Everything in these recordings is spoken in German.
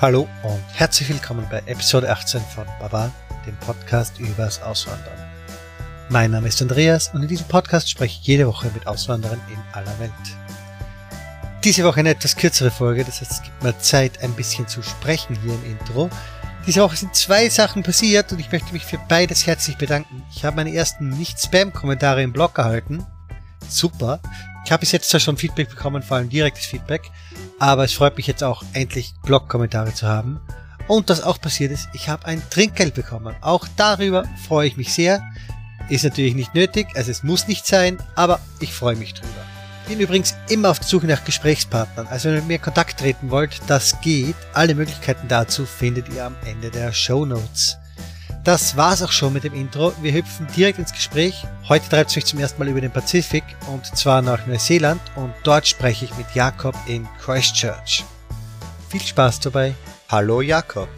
Hallo und herzlich willkommen bei Episode 18 von Baba, dem Podcast übers Auswandern. Mein Name ist Andreas und in diesem Podcast spreche ich jede Woche mit Auswanderern in aller Welt. Diese Woche eine etwas kürzere Folge, das heißt, es gibt mir Zeit, ein bisschen zu sprechen hier im Intro. Diese Woche sind zwei Sachen passiert und ich möchte mich für beides herzlich bedanken. Ich habe meine ersten Nicht-Spam-Kommentare im Blog erhalten. Super. Ich habe bis jetzt zwar schon Feedback bekommen, vor allem direktes Feedback, aber es freut mich jetzt auch endlich Blog-Kommentare zu haben. Und was auch passiert ist, ich habe ein Trinkgeld bekommen. Auch darüber freue ich mich sehr. Ist natürlich nicht nötig, also es muss nicht sein, aber ich freue mich drüber. Bin übrigens immer auf der Suche nach Gesprächspartnern, also wenn ihr mit mir Kontakt treten wollt, das geht. Alle Möglichkeiten dazu findet ihr am Ende der Show Notes. Das war's auch schon mit dem Intro. Wir hüpfen direkt ins Gespräch. Heute treibt es mich zum ersten Mal über den Pazifik und zwar nach Neuseeland und dort spreche ich mit Jakob in Christchurch. Viel Spaß dabei. Hallo Jakob.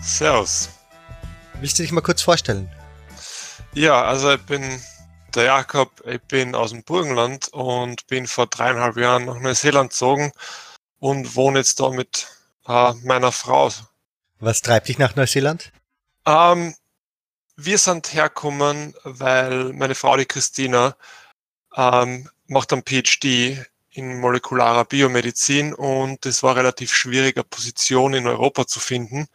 Servus. Willst du dich mal kurz vorstellen? Ja, also ich bin der Jakob, ich bin aus dem Burgenland und bin vor dreieinhalb Jahren nach Neuseeland gezogen und wohne jetzt da mit äh, meiner Frau. Was treibt dich nach Neuseeland? Ähm, wir sind hergekommen, weil meine Frau, die Christina, ähm, macht einen PhD in molekularer Biomedizin und es war relativ schwierig, eine Position in Europa zu finden,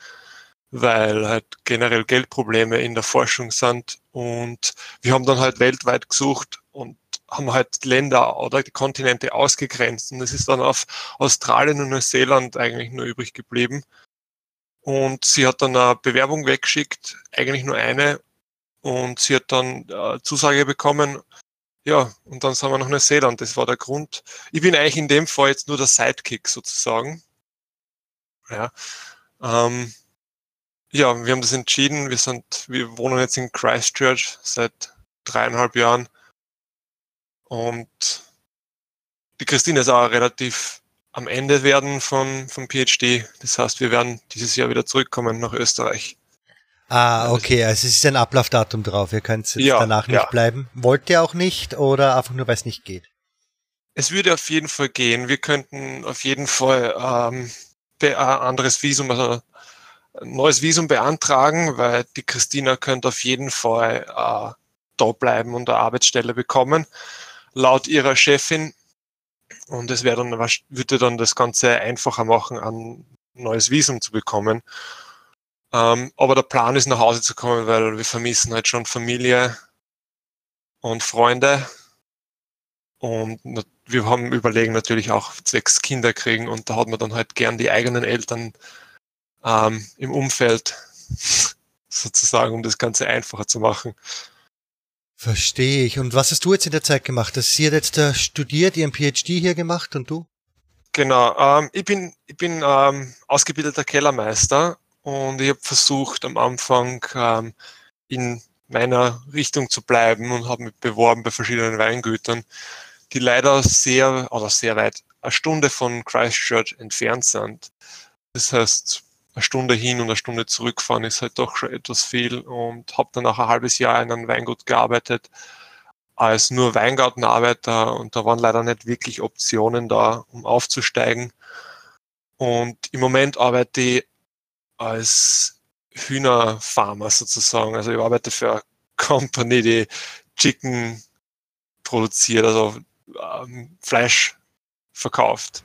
weil halt generell Geldprobleme in der Forschung sind und wir haben dann halt weltweit gesucht und haben halt Länder oder die Kontinente ausgegrenzt und es ist dann auf Australien und Neuseeland eigentlich nur übrig geblieben. Und sie hat dann eine Bewerbung weggeschickt, eigentlich nur eine. Und sie hat dann äh, Zusage bekommen. Ja, und dann sind wir nach Neuseeland. Das war der Grund. Ich bin eigentlich in dem Fall jetzt nur der Sidekick sozusagen. Ja. Ähm, ja, wir haben das entschieden. Wir sind, wir wohnen jetzt in Christchurch seit dreieinhalb Jahren. Und die Christine ist auch relativ am Ende werden vom, vom PhD. Das heißt, wir werden dieses Jahr wieder zurückkommen nach Österreich. Ah, okay, also es ist ein Ablaufdatum drauf. Ihr könnt jetzt ja, danach nicht ja. bleiben. Wollt ihr auch nicht oder einfach nur, weil es nicht geht? Es würde auf jeden Fall gehen. Wir könnten auf jeden Fall ähm, ein anderes Visum, also ein neues Visum beantragen, weil die Christina könnte auf jeden Fall äh, da bleiben und eine Arbeitsstelle bekommen. Laut ihrer Chefin und es wäre dann, würde dann das Ganze einfacher machen, ein neues Visum zu bekommen. Ähm, aber der Plan ist, nach Hause zu kommen, weil wir vermissen halt schon Familie und Freunde. Und wir haben überlegen natürlich auch zwecks Kinder kriegen und da hat man dann halt gern die eigenen Eltern ähm, im Umfeld sozusagen, um das Ganze einfacher zu machen. Verstehe ich. Und was hast du jetzt in der Zeit gemacht? Das sie hat jetzt da studiert, ihren PhD hier gemacht und du? Genau. Ähm, ich bin, ich bin ähm, ausgebildeter Kellermeister und ich habe versucht am Anfang ähm, in meiner Richtung zu bleiben und habe mich beworben bei verschiedenen Weingütern, die leider sehr oder sehr weit eine Stunde von Christchurch entfernt sind. Das heißt, eine Stunde hin und eine Stunde zurückfahren ist halt doch schon etwas viel und habe dann auch ein halbes Jahr in einem Weingut gearbeitet als nur Weingartenarbeiter und da waren leider nicht wirklich Optionen da, um aufzusteigen. Und im Moment arbeite ich als Hühnerfarmer sozusagen. Also ich arbeite für eine Company, die Chicken produziert, also ähm, Fleisch verkauft.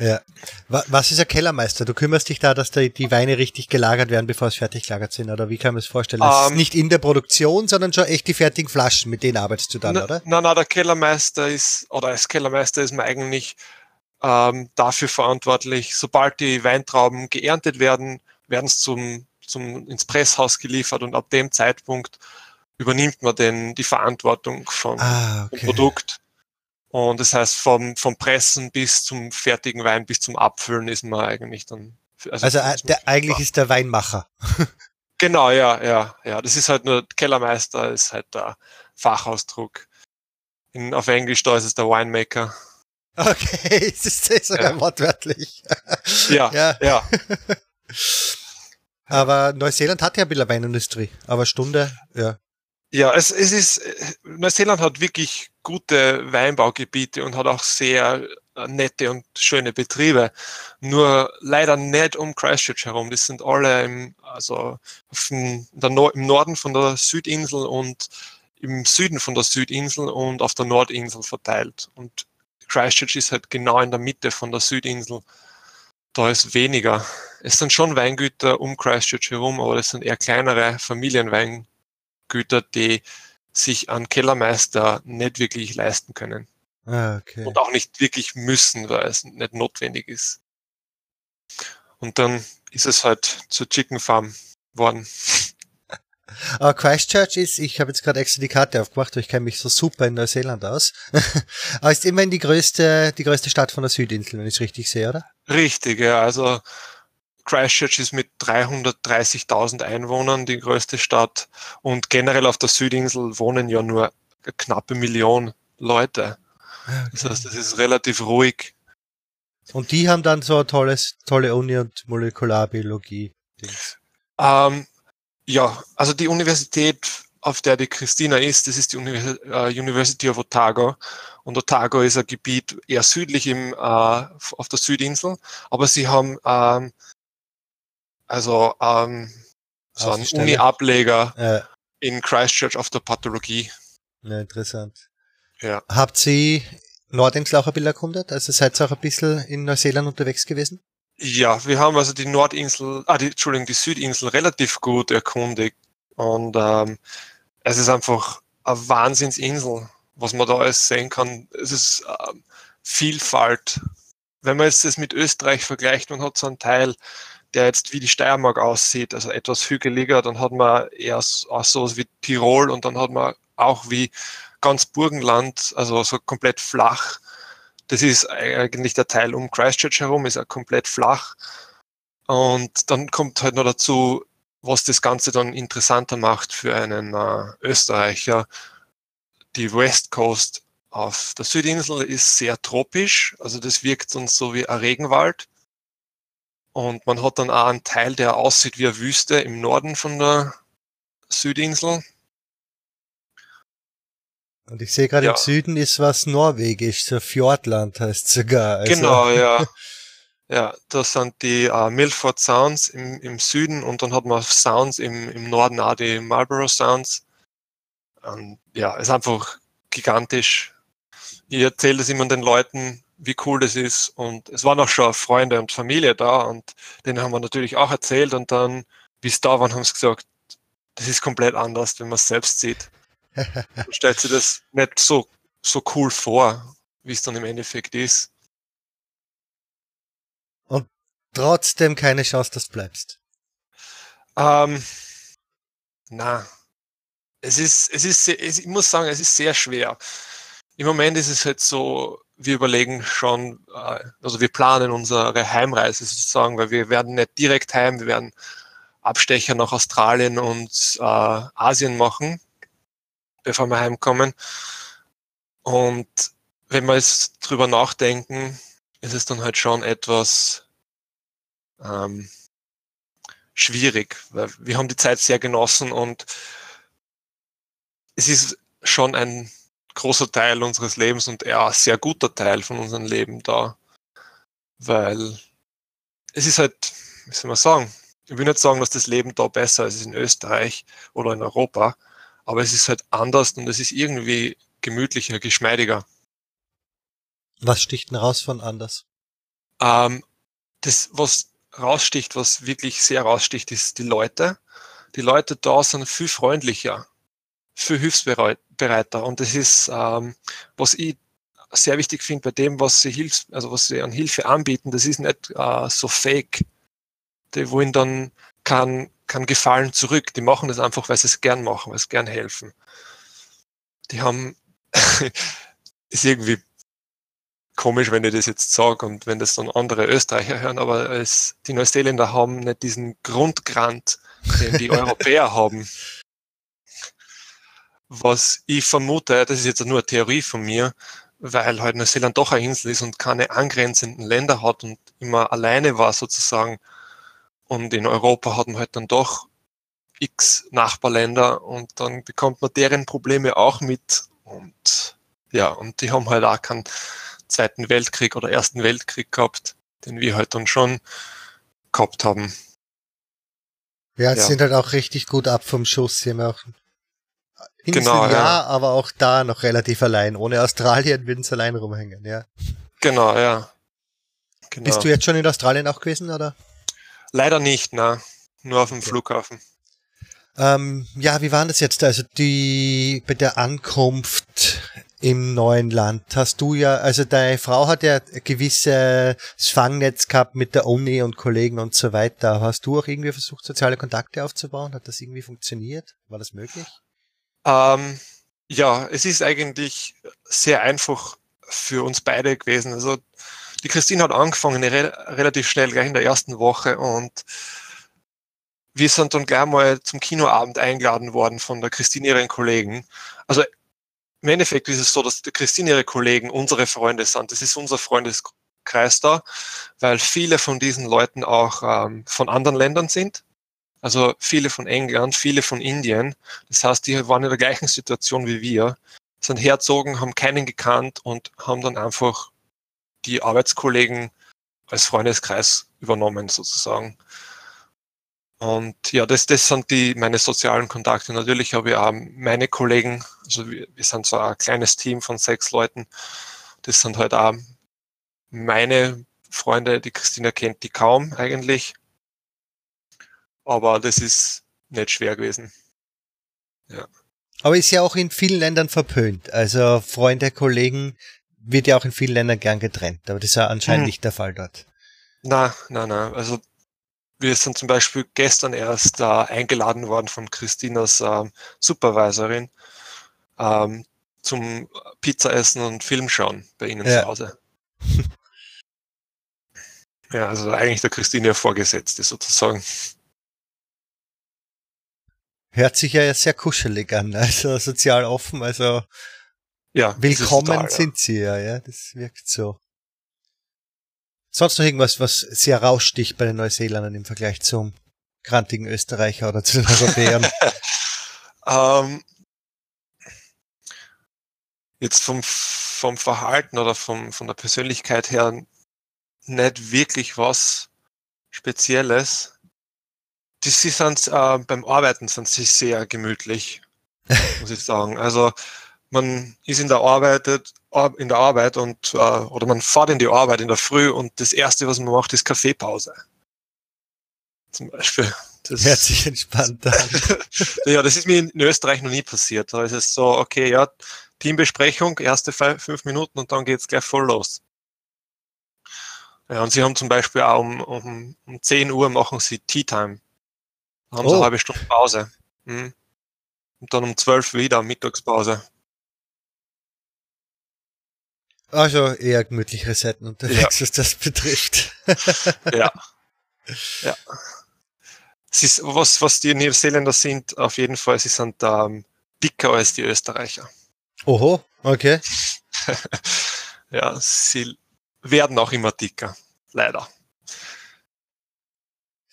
Ja. Was ist ein Kellermeister? Du kümmerst dich da, dass die Weine richtig gelagert werden, bevor es fertig gelagert sind, oder wie kann man es vorstellen? Das um, ist ähm, nicht in der Produktion, sondern schon echt die fertigen Flaschen, mit denen arbeitest du dann, na, oder? Nein, nein, der Kellermeister ist, oder als Kellermeister ist man eigentlich ähm, dafür verantwortlich, sobald die Weintrauben geerntet werden, werden es zum, zum, ins Presshaus geliefert und ab dem Zeitpunkt übernimmt man denn die Verantwortung von ah, okay. dem Produkt und das heißt, vom, vom Pressen bis zum fertigen Wein, bis zum Abfüllen ist man eigentlich dann. Also, also äh, der, eigentlich ist der Weinmacher. genau, ja, ja, ja. Das ist halt nur Kellermeister, ist halt der Fachausdruck. In, auf Englisch da ist es der Winemaker. Okay, es ist, ist sogar ja. wortwörtlich. ja, ja. ja. aber Neuseeland hat ja ein bisschen Weinindustrie, aber Stunde, ja. Ja, es, es ist, Neuseeland hat wirklich gute Weinbaugebiete und hat auch sehr äh, nette und schöne Betriebe. Nur leider nicht um Christchurch herum. Die sind alle im, also im Norden von der Südinsel und im Süden von der Südinsel und auf der Nordinsel verteilt. Und Christchurch ist halt genau in der Mitte von der Südinsel. Da ist weniger. Es sind schon Weingüter um Christchurch herum, aber das sind eher kleinere Familienweingüter, die sich an Kellermeister nicht wirklich leisten können. Ah, okay. Und auch nicht wirklich müssen, weil es nicht notwendig ist. Und dann ist es halt zur Chicken Farm worden. Aber Christchurch ist, ich habe jetzt gerade extra die Karte aufgemacht, weil ich kenne mich so super in Neuseeland aus. Aber ist immerhin die größte, die größte Stadt von der Südinsel, wenn ich es richtig sehe, oder? Richtig, ja. Also Christchurch ist mit 330.000 Einwohnern die größte Stadt und generell auf der Südinsel wohnen ja nur eine knappe Million Leute. Okay. Das heißt, es ist relativ ruhig. Und die haben dann so ein tolles, tolle Uni und Molekularbiologie. Ähm, ja, also die Universität, auf der die Christina ist, das ist die äh, University of Otago. Und Otago ist ein Gebiet eher südlich im, äh, auf der Südinsel, aber sie haben ähm, also ähm, so einen Uni-Ableger ja. in Christchurch auf der Pathologie. Ja, interessant. Ja. Habt ihr Nordinsel auch ein bisschen erkundet? Also seid ihr auch ein bisschen in Neuseeland unterwegs gewesen? Ja, wir haben also die Nordinsel, ah, die, Entschuldigung, die Südinsel relativ gut erkundigt. Und ähm, es ist einfach eine Wahnsinnsinsel, was man da alles sehen kann. Es ist ähm, Vielfalt. Wenn man jetzt das mit Österreich vergleicht, man hat so einen Teil, der jetzt wie die Steiermark aussieht, also etwas hügeliger, dann hat man eher auch so wie Tirol und dann hat man auch wie ganz Burgenland, also so komplett flach. Das ist eigentlich der Teil um Christchurch herum, ist ja komplett flach. Und dann kommt halt noch dazu, was das Ganze dann interessanter macht für einen äh, Österreicher. Die West Coast auf der Südinsel ist sehr tropisch, also das wirkt uns so wie ein Regenwald. Und man hat dann auch einen Teil, der aussieht wie eine Wüste im Norden von der Südinsel. Und ich sehe gerade ja. im Süden ist was norwegisch, so Fjordland heißt sogar. Also. Genau, ja. Ja, das sind die uh, Milford Sounds im, im Süden und dann hat man Sounds im, im Norden auch die Marlborough Sounds. Und ja, ist einfach gigantisch. Ich erzähle das immer den Leuten, wie cool das ist. Und es waren auch schon Freunde und Familie da und denen haben wir natürlich auch erzählt und dann, wie es da waren, haben sie gesagt, das ist komplett anders, wenn man es selbst sieht. Man stellt sich das nicht so, so cool vor, wie es dann im Endeffekt ist. Und trotzdem keine Chance, dass du bleibst. Ähm, na, es ist, es ist, ich muss sagen, es ist sehr schwer. Im Moment ist es halt so, wir überlegen schon, äh, also wir planen unsere Heimreise sozusagen, weil wir werden nicht direkt heim, wir werden Abstecher nach Australien und äh, Asien machen, bevor wir heimkommen. Und wenn wir jetzt drüber nachdenken, ist es dann halt schon etwas ähm, schwierig, weil wir haben die Zeit sehr genossen und es ist schon ein großer Teil unseres Lebens und eher ein sehr guter Teil von unserem Leben da. Weil es ist halt, wie soll man sagen, ich will nicht sagen, dass das Leben da besser ist in Österreich oder in Europa, aber es ist halt anders und es ist irgendwie gemütlicher, geschmeidiger. Was sticht denn raus von anders? Ähm, das, was raussticht, was wirklich sehr raussticht, ist die Leute. Die Leute da sind viel freundlicher viel hilfsbereiter. Und das ist, ähm, was ich sehr wichtig finde bei dem, was sie hilfs also was sie an Hilfe anbieten, das ist nicht äh, so fake. Die wollen dann kein, kein Gefallen zurück. Die machen das einfach, weil sie es gern machen, weil sie gern helfen. Die haben, ist irgendwie komisch, wenn ich das jetzt sage und wenn das dann andere Österreicher hören, aber es, die Neuseeländer haben nicht diesen Grundgrant, den die Europäer haben was ich vermute, das ist jetzt nur eine Theorie von mir, weil halt Neuseeland doch eine Insel ist und keine angrenzenden Länder hat und immer alleine war sozusagen. Und in Europa hat man halt dann doch x Nachbarländer und dann bekommt man deren Probleme auch mit und ja, und die haben halt auch keinen Zweiten Weltkrieg oder Ersten Weltkrieg gehabt, den wir halt dann schon gehabt haben. Ja, sie ja. sind halt auch richtig gut ab vom Schuss. Sie haben auch Insel genau, ja, ja, aber auch da noch relativ allein. Ohne Australien würden sie allein rumhängen, ja. Genau, ja. Genau. Bist du jetzt schon in Australien auch gewesen, oder? Leider nicht, na. Nur auf dem okay. Flughafen. Ähm, ja, wie war das jetzt? Also die bei der Ankunft im neuen Land hast du ja, also deine Frau hat ja gewisses Fangnetz gehabt mit der Uni und Kollegen und so weiter. Hast du auch irgendwie versucht, soziale Kontakte aufzubauen? Hat das irgendwie funktioniert? War das möglich? Ähm, ja, es ist eigentlich sehr einfach für uns beide gewesen. Also die Christine hat angefangen re relativ schnell, gleich in der ersten Woche und wir sind dann gleich mal zum Kinoabend eingeladen worden von der Christine ihren Kollegen. Also im Endeffekt ist es so, dass die Christine ihre Kollegen unsere Freunde sind. Das ist unser Freundeskreis da, weil viele von diesen Leuten auch ähm, von anderen Ländern sind. Also viele von England, viele von Indien. Das heißt, die waren in der gleichen Situation wie wir, sind herzogen, haben keinen gekannt und haben dann einfach die Arbeitskollegen als Freundeskreis übernommen sozusagen. Und ja, das, das sind die meine sozialen Kontakte. Natürlich habe ich auch meine Kollegen, also wir, wir sind so ein kleines Team von sechs Leuten. Das sind halt auch meine Freunde, die Christina kennt die kaum eigentlich. Aber das ist nicht schwer gewesen. Ja. Aber ist ja auch in vielen Ländern verpönt. Also Freunde, Kollegen wird ja auch in vielen Ländern gern getrennt. Aber das ist ja anscheinend hm. nicht der Fall dort. Na, na, na. Also wir sind zum Beispiel gestern erst äh, eingeladen worden von Christinas äh, Supervisorin ähm, zum Pizza essen und Film schauen bei ihnen ja. zu Hause. ja, also eigentlich der Christine Vorgesetzte sozusagen. Hört sich ja sehr kuschelig an, also sozial offen, also ja, willkommen total, sind ja. sie ja, ja, das wirkt so. Sonst noch irgendwas, was sehr raussticht bei den Neuseeländern im Vergleich zum grantigen Österreicher oder zu den Europäern? ähm, jetzt vom, vom Verhalten oder vom, von der Persönlichkeit her nicht wirklich was Spezielles. Sie sind äh, beim Arbeiten sind sie sehr gemütlich, muss ich sagen. Also man ist in der Arbeit, in der Arbeit und äh, oder man fährt in die Arbeit in der Früh und das erste, was man macht, ist Kaffeepause. Zum Beispiel. Das hört sich entspannt an. ja, das ist mir in Österreich noch nie passiert. Da ist es so, okay, ja, Teambesprechung, erste fünf Minuten und dann geht's gleich voll los. Ja, und sie haben zum Beispiel auch um, um, um 10 Uhr machen sie Tea Time. Da haben oh. sie eine halbe Stunde Pause. Mhm. Und dann um 12 Uhr wieder Mittagspause. Also eher gemütlichere Seiten unterwegs, ja. was das betrifft. ja. Ja. Es ist, was, was die Neuseeländer sind, auf jeden Fall, sie sind ähm, dicker als die Österreicher. Oho, okay. ja, sie werden auch immer dicker, leider.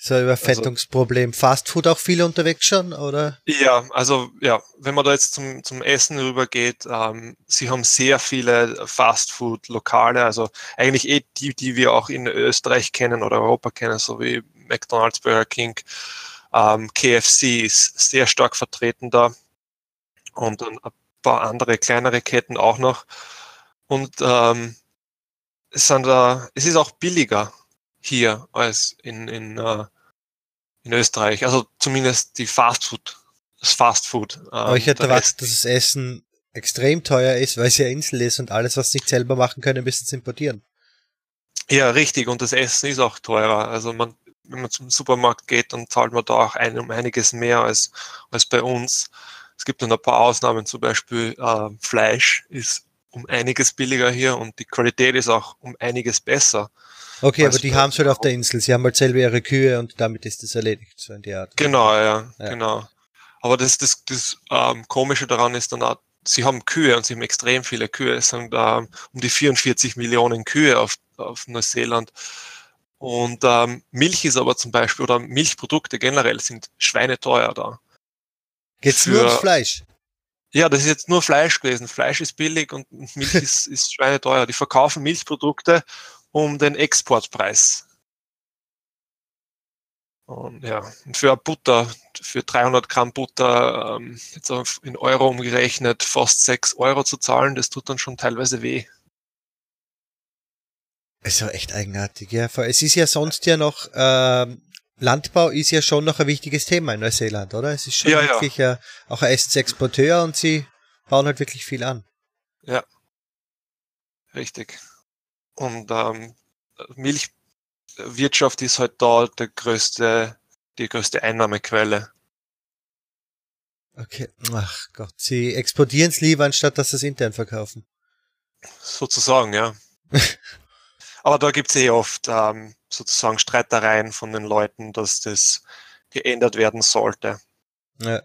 So ein Überfettungsproblem. Also, Fastfood auch viele unterwegs schon, oder? Ja, also ja, wenn man da jetzt zum, zum Essen rübergeht, ähm, sie haben sehr viele Fastfood-Lokale, also eigentlich eh die, die wir auch in Österreich kennen oder Europa kennen, so wie McDonald's, Burger King, ähm, KFC ist sehr stark vertreten da und ein paar andere kleinere Ketten auch noch. Und ähm, es, sind, äh, es ist auch billiger hier als in, in, uh, in Österreich. Also zumindest die Fastfood, das Fastfood. Ähm, Aber ich hätte erwartet, dass das Essen extrem teuer ist, weil es ja Insel ist und alles, was sie nicht selber machen können, müssen sie importieren. Ja, richtig. Und das Essen ist auch teurer. Also man, wenn man zum Supermarkt geht, dann zahlt man da auch ein, um einiges mehr als, als bei uns. Es gibt dann ein paar Ausnahmen, zum Beispiel äh, Fleisch ist um einiges billiger hier und die Qualität ist auch um einiges besser. Okay, aber die haben es halt auf der Insel. Sie haben halt selber ihre Kühe und damit ist das erledigt, so in die Art. Genau, ja, ja. genau. Aber das, das, das ähm, Komische daran ist dann auch, sie haben Kühe und sie haben extrem viele Kühe. Es sind ähm, um die 44 Millionen Kühe auf, auf Neuseeland. Und ähm, Milch ist aber zum Beispiel, oder Milchprodukte generell sind schweineteuer da. Geht's Für, nur ums Fleisch? Ja, das ist jetzt nur Fleisch gewesen. Fleisch ist billig und Milch ist, ist schweineteuer. Die verkaufen Milchprodukte um den Exportpreis. Und ja, für Butter, für 300 Gramm Butter, ähm, jetzt in Euro umgerechnet, fast 6 Euro zu zahlen, das tut dann schon teilweise weh. ist ja echt eigenartig, ja. Es ist ja sonst ja noch, ähm, Landbau ist ja schon noch ein wichtiges Thema in Neuseeland, oder? Es ist schon ja, wirklich ja. auch ein Essensexporteur und sie bauen halt wirklich viel an. Ja, richtig. Und ähm, Milchwirtschaft ist halt da der größte, die größte Einnahmequelle. Okay, ach Gott, sie exportieren es lieber, anstatt dass sie es intern verkaufen. Sozusagen, ja. Aber da gibt es eh oft ähm, sozusagen Streitereien von den Leuten, dass das geändert werden sollte. Ja.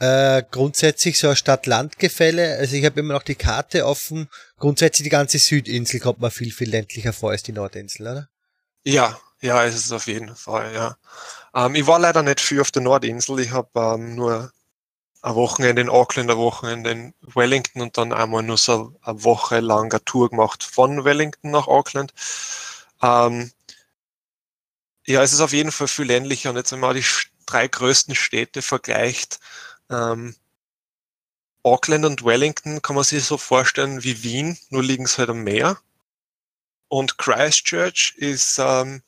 Äh, grundsätzlich so ein Stadt-Land-Gefälle, also ich habe immer noch die Karte offen. Grundsätzlich die ganze Südinsel kommt mir viel, viel ländlicher vor als die Nordinsel, oder? Ja, ja, ist es auf jeden Fall, ja. Ähm, ich war leider nicht viel auf der Nordinsel. Ich habe ähm, nur ein Wochenende in Auckland, ein Wochenende in Wellington und dann einmal nur so eine Woche lang eine Tour gemacht von Wellington nach Auckland. Ähm, ja, es ist auf jeden Fall viel ländlicher und jetzt, wenn man die drei größten Städte vergleicht, ähm, Auckland und Wellington kann man sich so vorstellen wie Wien, nur liegen sie halt am Meer. Und Christchurch ist, ähm,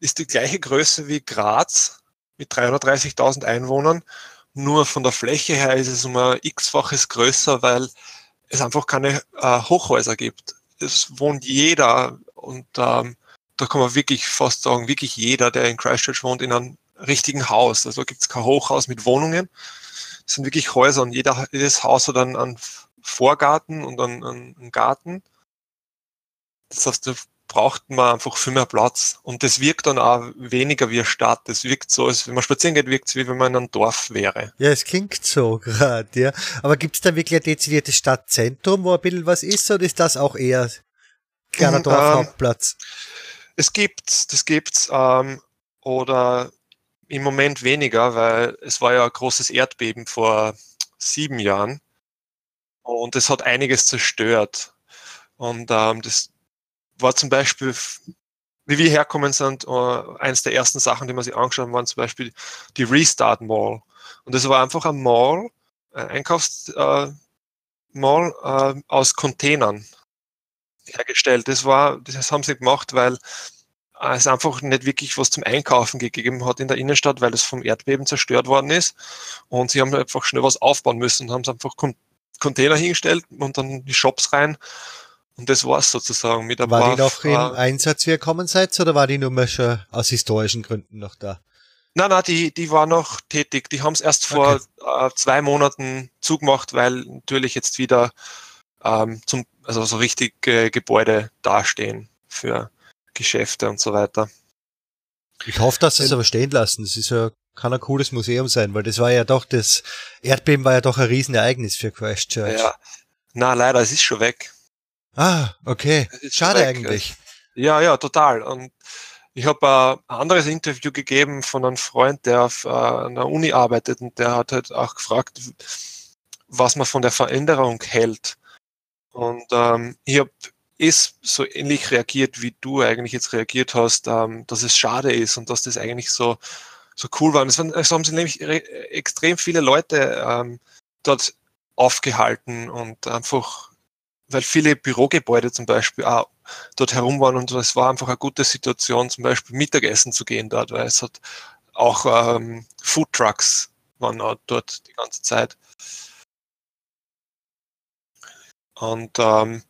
ist die gleiche Größe wie Graz mit 330.000 Einwohnern nur von der Fläche her ist es um ein x-faches größer, weil es einfach keine äh, Hochhäuser gibt. Es wohnt jeder und ähm, da kann man wirklich fast sagen, wirklich jeder, der in Christchurch wohnt, in einem richtigen Haus. Also gibt es kein Hochhaus mit Wohnungen. Sind wirklich Häuser und jeder, jedes Haus hat einen, einen Vorgarten und einen, einen Garten. Das heißt, braucht man einfach viel mehr Platz. Und das wirkt dann auch weniger wie eine Stadt. Das wirkt so, als wenn man spazieren geht, wirkt es wie wenn man in einem Dorf wäre. Ja, es klingt so gerade, ja. Aber gibt es da wirklich ein dezidiertes Stadtzentrum, wo ein bisschen was ist, oder ist das auch eher kleiner hm, Dorfhauptplatz? Ähm, es gibt's, das gibt's, ähm, oder im Moment weniger, weil es war ja ein großes Erdbeben vor sieben Jahren und es hat einiges zerstört. Und ähm, das, war zum Beispiel, wie wir herkommen sind, uh, eins der ersten Sachen, die wir sich angeschaut haben, waren zum Beispiel die Restart Mall. Und das war einfach ein Mall, ein Einkaufsmall äh, äh, aus Containern hergestellt. Das war, das haben sie gemacht, weil es einfach nicht wirklich was zum Einkaufen gegeben hat in der Innenstadt, weil es vom Erdbeben zerstört worden ist. Und sie haben einfach schnell was aufbauen müssen und haben einfach Container hingestellt und dann die Shops rein und das war's sozusagen mit ein War paar die noch im Einsatz, wie ihr gekommen seid, oder war die nur mehr schon aus historischen Gründen noch da? Nein, nein, die, die war noch tätig. Die haben es erst vor okay. äh, zwei Monaten zugemacht, weil natürlich jetzt wieder ähm, zum, also so richtig äh, Gebäude dastehen für Geschäfte und so weiter. Ich hoffe, dass sie es aber stehen lassen. Das ist ja, kann ein cooles Museum sein, weil das war ja doch, das Erdbeben war ja doch ein Riesenereignis für Christchurch. Ja, na leider, es ist schon weg. Ah, okay. Schade eigentlich. Ja, ja, total. Und ich habe äh, ein anderes Interview gegeben von einem Freund, der auf äh, einer Uni arbeitet und der hat halt auch gefragt, was man von der Veränderung hält. Und ähm, ich habe ist so ähnlich reagiert, wie du eigentlich jetzt reagiert hast, ähm, dass es schade ist und dass das eigentlich so, so cool war. Es, waren, es haben sich nämlich extrem viele Leute ähm, dort aufgehalten und einfach weil viele Bürogebäude zum Beispiel auch dort herum waren und es war einfach eine gute Situation, zum Beispiel Mittagessen zu gehen dort, weil es hat auch ähm, Food Trucks waren auch dort die ganze Zeit. Und ähm,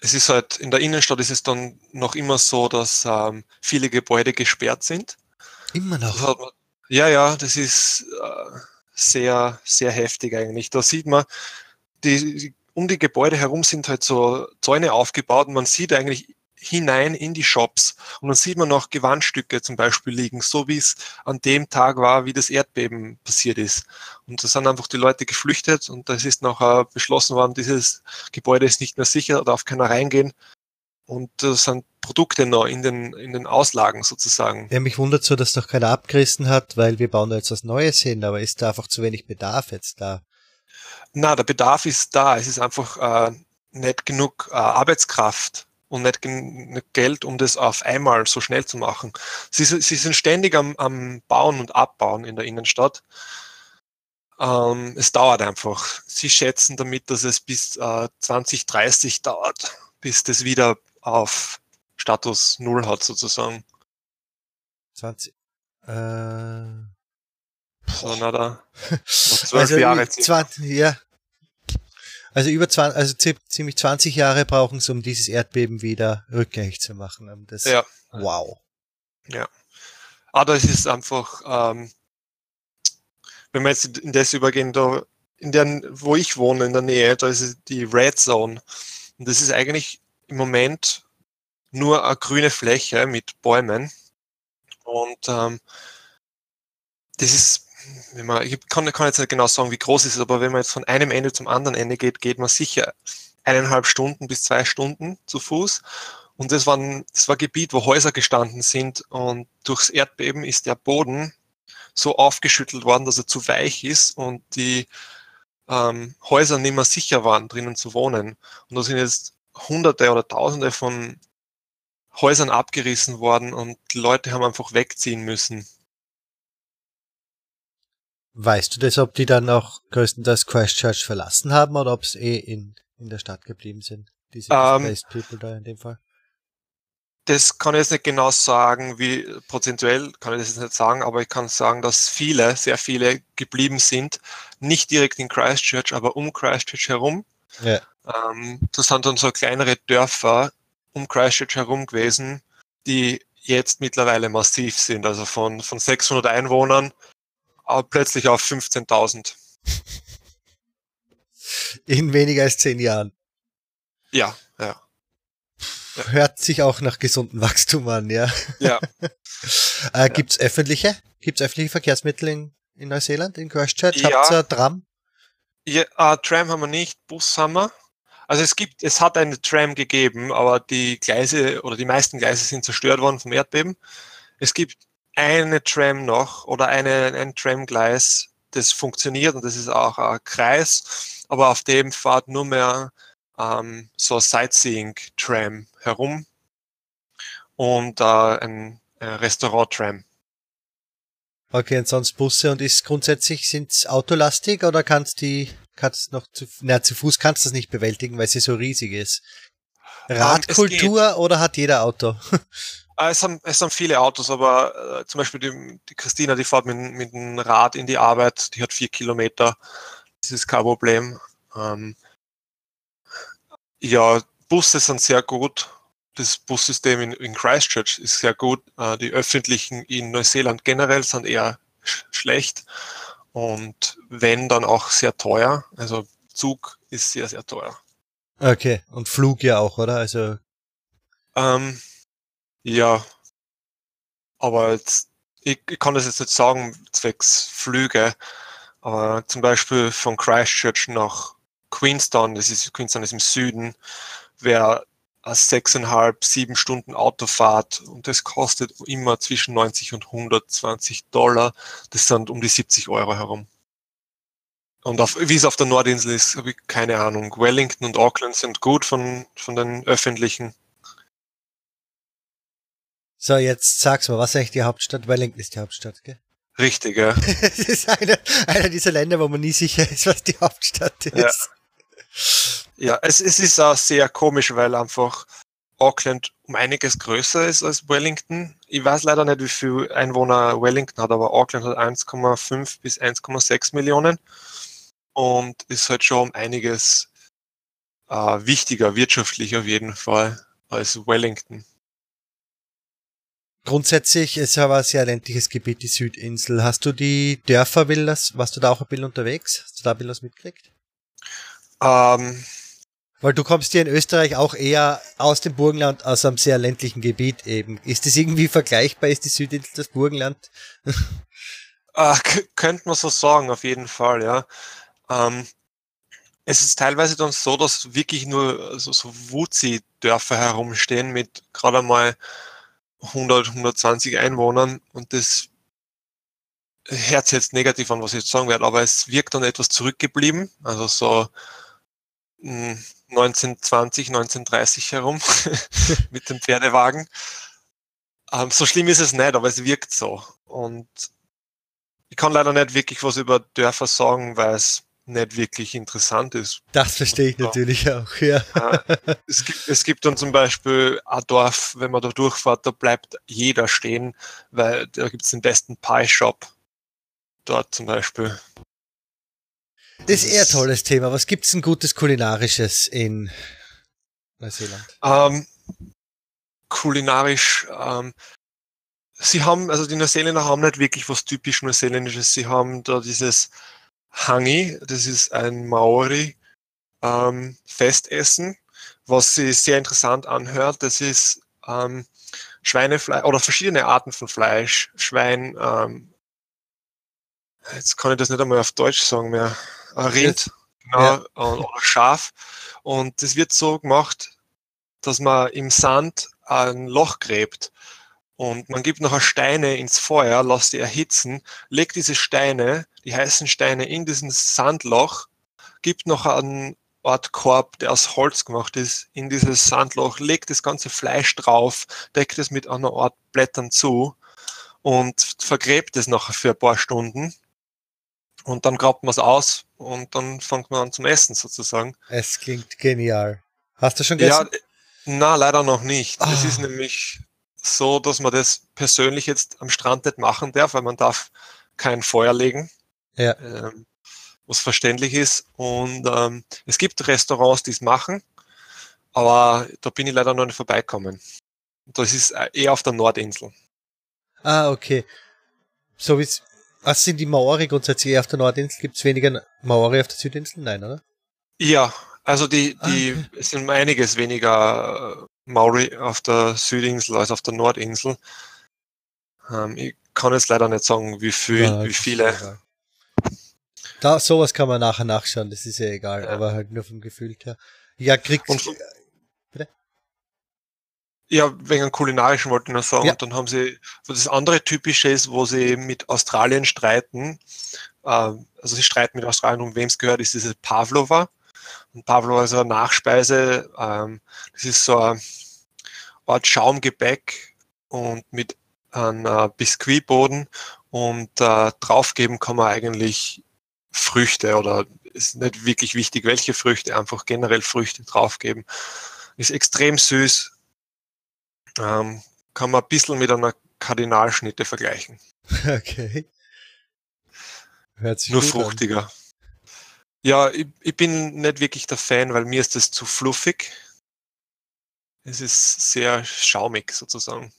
es ist halt, in der Innenstadt ist es dann noch immer so, dass ähm, viele Gebäude gesperrt sind. Immer noch? Ja, ja, das ist äh, sehr, sehr heftig eigentlich. Da sieht man, die, die um die Gebäude herum sind halt so Zäune aufgebaut und man sieht eigentlich hinein in die Shops und dann sieht man noch Gewandstücke zum Beispiel liegen, so wie es an dem Tag war, wie das Erdbeben passiert ist. Und da sind einfach die Leute geflüchtet und das ist noch beschlossen worden, dieses Gebäude ist nicht mehr sicher, darf keiner reingehen. und da sind Produkte noch in den, in den Auslagen sozusagen. Ja, mich wundert so, dass doch keiner abgerissen hat, weil wir bauen da jetzt was Neues hin, aber ist da einfach zu wenig Bedarf jetzt da? Na, der Bedarf ist da. Es ist einfach äh, nicht genug äh, Arbeitskraft und nicht genug Geld, um das auf einmal so schnell zu machen. Sie, sie sind ständig am, am Bauen und Abbauen in der Innenstadt. Ähm, es dauert einfach. Sie schätzen damit, dass es bis äh, 2030 dauert, bis das wieder auf Status Null hat, sozusagen. 20. Äh, so, na da. Zwölf also, Jahre. 20, ja. Also über 20, also ziemlich 20 Jahre brauchen sie, um dieses Erdbeben wieder rückgängig zu machen. Das, ja. Wow. Ja. Aber es ist einfach, ähm, wenn wir jetzt in das übergehen, da in der, wo ich wohne, in der Nähe, da ist die Red Zone. Und das ist eigentlich im Moment nur eine grüne Fläche mit Bäumen. Und ähm, das ist, wenn man, ich kann, kann jetzt nicht genau sagen, wie groß es ist, aber wenn man jetzt von einem Ende zum anderen Ende geht, geht man sicher eineinhalb Stunden bis zwei Stunden zu Fuß. Und das war, ein, das war Gebiet, wo Häuser gestanden sind und durchs Erdbeben ist der Boden so aufgeschüttelt worden, dass er zu weich ist und die ähm, Häuser nicht mehr sicher waren, drinnen zu wohnen. Und da sind jetzt Hunderte oder Tausende von Häusern abgerissen worden und die Leute haben einfach wegziehen müssen. Weißt du das, ob die dann auch größtenteils Christchurch verlassen haben oder ob es eh in, in der Stadt geblieben sind? Diese um, ähm, People da in dem Fall? Das kann ich jetzt nicht genau sagen, wie prozentuell kann ich das jetzt nicht sagen, aber ich kann sagen, dass viele, sehr viele geblieben sind, nicht direkt in Christchurch, aber um Christchurch herum. Ja. Ähm, das sind dann so kleinere Dörfer um Christchurch herum gewesen, die jetzt mittlerweile massiv sind, also von, von 600 Einwohnern plötzlich auf 15.000. In weniger als zehn Jahren. Ja, ja. ja. Hört sich auch nach gesundem Wachstum an, ja. Ja. äh, gibt's ja. öffentliche? Gibt's öffentliche Verkehrsmittel in, in Neuseeland, in Christchurch? Ja. Habt ihr Tram? Ja, äh, Tram haben wir nicht, Bus haben wir. Also es gibt, es hat eine Tram gegeben, aber die Gleise oder die meisten Gleise sind zerstört worden vom Erdbeben. Es gibt eine Tram noch oder eine, ein Tramgleis, das funktioniert und das ist auch ein Kreis, aber auf dem fährt nur mehr ähm, so Sightseeing-Tram herum und äh, ein äh, Restaurant-Tram. Okay, und sonst Busse und ist grundsätzlich sind's autolastig oder kannst die kannst noch zu na zu Fuß kannst du das nicht bewältigen, weil sie so riesig ist. Ähm, Radkultur oder hat jeder Auto? Ah, es haben, es haben viele Autos, aber äh, zum Beispiel die, die Christina, die fährt mit, mit dem Rad in die Arbeit, die hat vier Kilometer. Das ist kein Problem. Ähm, ja, Busse sind sehr gut. Das Bussystem in, in Christchurch ist sehr gut. Äh, die öffentlichen in Neuseeland generell sind eher sch schlecht. Und wenn, dann auch sehr teuer. Also Zug ist sehr, sehr teuer. Okay, und Flug ja auch, oder? Also. Ähm, ja. Aber jetzt, ich, ich kann das jetzt nicht sagen, zwecks Flüge. Aber zum Beispiel von Christchurch nach Queenstown, das ist, Queenstown ist im Süden, wäre sechseinhalb, sieben Stunden Autofahrt und das kostet immer zwischen 90 und 120 Dollar. Das sind um die 70 Euro herum. Und auf, wie es auf der Nordinsel ist, habe ich keine Ahnung. Wellington und Auckland sind gut von, von den öffentlichen. So, jetzt sag's mal, was ist eigentlich die Hauptstadt? Wellington ist die Hauptstadt, gell? Richtig, ja. Es ist einer, einer dieser Länder, wo man nie sicher ist, was die Hauptstadt ist. Ja. Ja, es, es ist auch sehr komisch, weil einfach Auckland um einiges größer ist als Wellington. Ich weiß leider nicht, wie viel Einwohner Wellington hat, aber Auckland hat 1,5 bis 1,6 Millionen und ist halt schon um einiges äh, wichtiger, wirtschaftlich auf jeden Fall, als Wellington. Grundsätzlich ist aber ein sehr ländliches Gebiet, die Südinsel. Hast du die Dörfer, will das, warst du da auch ein bisschen unterwegs? Hast du da ein bisschen was mitgekriegt? Ähm, weil du kommst hier in Österreich auch eher aus dem Burgenland, aus einem sehr ländlichen Gebiet eben. Ist das irgendwie vergleichbar? Ist die Südinsel das Burgenland? äh, könnte man so sagen, auf jeden Fall, ja. Ähm, es ist teilweise dann so, dass wirklich nur also so Wutzi-Dörfer herumstehen mit gerade mal 100, 120 Einwohnern und das sich jetzt negativ an, was ich jetzt sagen werde, aber es wirkt dann etwas zurückgeblieben, also so 1920, hm, 1930 herum mit dem Pferdewagen. Ähm, so schlimm ist es nicht, aber es wirkt so. Und ich kann leider nicht wirklich was über Dörfer sagen, weil es nicht wirklich interessant ist. Das verstehe ich natürlich auch, ja. es, gibt, es gibt dann zum Beispiel ein Dorf, wenn man da durchfährt, da bleibt jeder stehen, weil da gibt es den besten Pie-Shop dort zum Beispiel. Das ist eher ein tolles Thema. Was gibt es denn Gutes Kulinarisches in Neuseeland? Ähm, kulinarisch, ähm, sie haben, also die Neuseeländer haben nicht wirklich was typisch Neuseeländisches. Sie haben da dieses Hangi, das ist ein Maori ähm, Festessen, was sich sehr interessant anhört. Das ist ähm, Schweinefleisch oder verschiedene Arten von Fleisch, Schwein, ähm, jetzt kann ich das nicht einmal auf Deutsch sagen mehr, Rind, genau, ja. oder Schaf. Und das wird so gemacht, dass man im Sand ein Loch gräbt und man gibt nachher Steine ins Feuer, lässt die erhitzen, legt diese Steine, die heißen Steine in diesen Sandloch, gibt noch einen Art Korb, der aus Holz gemacht ist, in dieses Sandloch, legt das ganze Fleisch drauf, deckt es mit einer Art Blättern zu und vergräbt es nachher für ein paar Stunden. Und dann grabt man es aus und dann fängt man an zum Essen sozusagen. Es klingt genial. Hast du schon gegessen? Ja, na, leider noch nicht. Es ist ah. nämlich so, dass man das persönlich jetzt am Strand nicht machen darf, weil man darf kein Feuer legen. Ja. Ähm, was verständlich ist. Und ähm, es gibt Restaurants, die es machen, aber da bin ich leider noch nicht vorbeikommen. Das ist äh, eher auf der Nordinsel. Ah, okay. So wie was sind die Maori grundsätzlich eher auf der Nordinsel? Gibt es weniger Maori auf der Südinsel? Nein, oder? Ja, also die, die ah, okay. sind einiges weniger äh, Maori auf der Südinsel als auf der Nordinsel. Ähm, ich kann jetzt leider nicht sagen, wie viel, ja, wie viele. Da, sowas kann man nachher nachschauen, das ist ja egal, ja. aber halt nur vom Gefühl her. Ja, kriegt. Und, bitte? Ja, wegen kulinarischen wollte ich noch sagen. Ja. Und dann haben sie, das andere typische ist, wo sie mit Australien streiten, äh, also sie streiten mit Australien, um wem es gehört, ist diese Pavlova. Pavlova ist eine Nachspeise, ähm, das ist so eine Art Schaumgebäck und mit einem Biskuitboden und äh, draufgeben kann man eigentlich Früchte oder ist nicht wirklich wichtig, welche Früchte, einfach generell Früchte draufgeben. Ist extrem süß, ähm, kann man ein bisschen mit einer Kardinalschnitte vergleichen. Okay. Nur fruchtiger. An. Ja, ich, ich bin nicht wirklich der Fan, weil mir ist das zu fluffig. Es ist sehr schaumig sozusagen.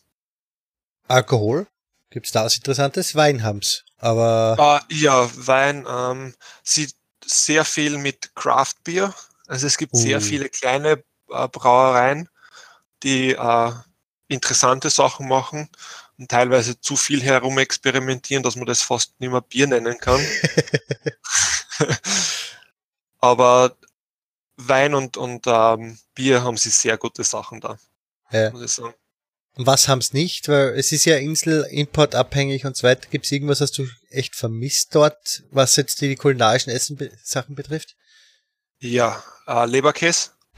Alkohol? Gibt's da was Interessantes? Wein haben's, aber. Uh, ja, Wein. Ähm, sieht sehr viel mit Craft Beer. Also es gibt uh. sehr viele kleine äh, Brauereien, die äh, interessante Sachen machen und teilweise zu viel herum experimentieren, dass man das fast nicht mehr Bier nennen kann. Aber Wein und, und ähm, Bier haben sie sehr gute Sachen da, ja. muss ich sagen. Und was haben es nicht? Weil es ist ja Insel importabhängig und so weiter. Gibt es irgendwas, was du echt vermisst dort, was jetzt die kulinarischen Essen Sachen betrifft? Ja, äh, Leberkäse.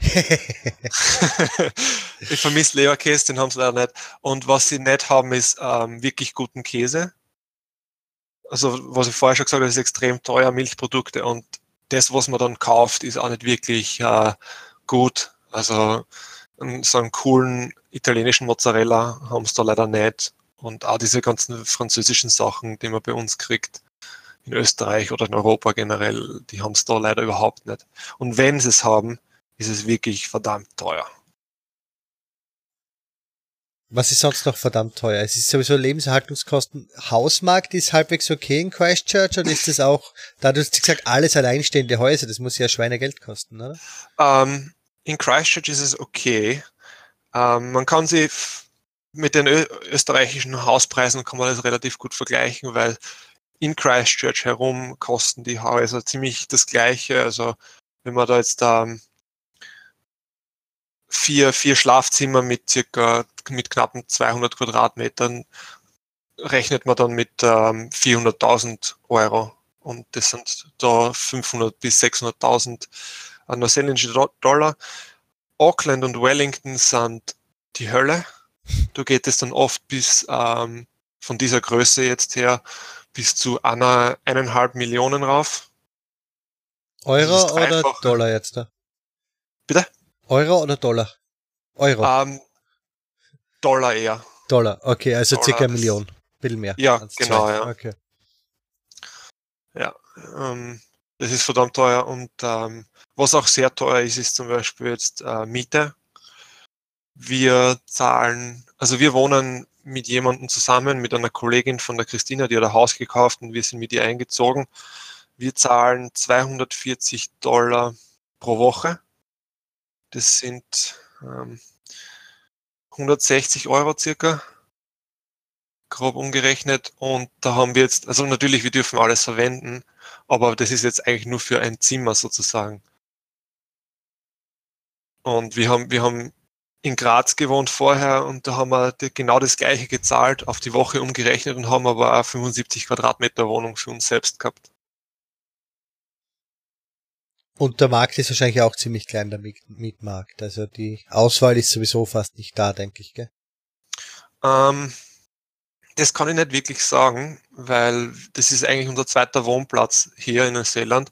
ich vermisse Leberkäse, den haben sie leider nicht. Und was sie nicht haben, ist ähm, wirklich guten Käse. Also, was ich vorher schon gesagt habe, ist extrem teuer, Milchprodukte und das, was man dann kauft, ist auch nicht wirklich äh, gut. Also so einen coolen italienischen Mozzarella haben sie da leider nicht. Und auch diese ganzen französischen Sachen, die man bei uns kriegt, in Österreich oder in Europa generell, die haben es da leider überhaupt nicht. Und wenn sie es haben, ist es wirklich verdammt teuer. Was ist sonst noch verdammt teuer? Es ist sowieso Lebenserhaltungskosten. Hausmarkt ist halbwegs okay in Christchurch oder ist das auch, da du gesagt, alles alleinstehende Häuser, das muss ja Schweinegeld kosten, oder? Ähm, in Christchurch ist es okay. Ähm, man kann sie mit den österreichischen Hauspreisen kann man das relativ gut vergleichen, weil in Christchurch herum kosten die Häuser ziemlich das gleiche. Also wenn man da jetzt ähm, vier, vier Schlafzimmer mit circa, mit knappen 200 Quadratmetern rechnet man dann mit ähm, 400.000 Euro. Und das sind da 500 bis 600.000 neuseeländische Dollar. Auckland und Wellington sind die Hölle. Da geht es dann oft bis ähm, von dieser Größe jetzt her bis zu einer, eineinhalb Millionen rauf. Euro oder Dollar jetzt da? Bitte? Euro oder Dollar? Euro. Ähm, Dollar eher. Dollar, okay, also Dollar, circa eine Million. Bisschen mehr. Ja, genau, zwei. ja. Okay. Ja, ähm, das ist verdammt teuer. Und ähm, was auch sehr teuer ist, ist zum Beispiel jetzt äh, Miete. Wir zahlen, also wir wohnen mit jemandem zusammen, mit einer Kollegin von der Christina, die hat ein Haus gekauft und wir sind mit ihr eingezogen. Wir zahlen 240 Dollar pro Woche. Das sind ähm, 160 Euro circa, grob umgerechnet. Und da haben wir jetzt, also natürlich, wir dürfen alles verwenden, aber das ist jetzt eigentlich nur für ein Zimmer sozusagen. Und wir haben, wir haben in Graz gewohnt vorher und da haben wir genau das gleiche gezahlt, auf die Woche umgerechnet und haben aber auch 75 Quadratmeter Wohnung für uns selbst gehabt. Und der Markt ist wahrscheinlich auch ziemlich klein, der Mietmarkt. Also die Auswahl ist sowieso fast nicht da, denke ich, gell? Ähm, das kann ich nicht wirklich sagen, weil das ist eigentlich unser zweiter Wohnplatz hier in Neuseeland.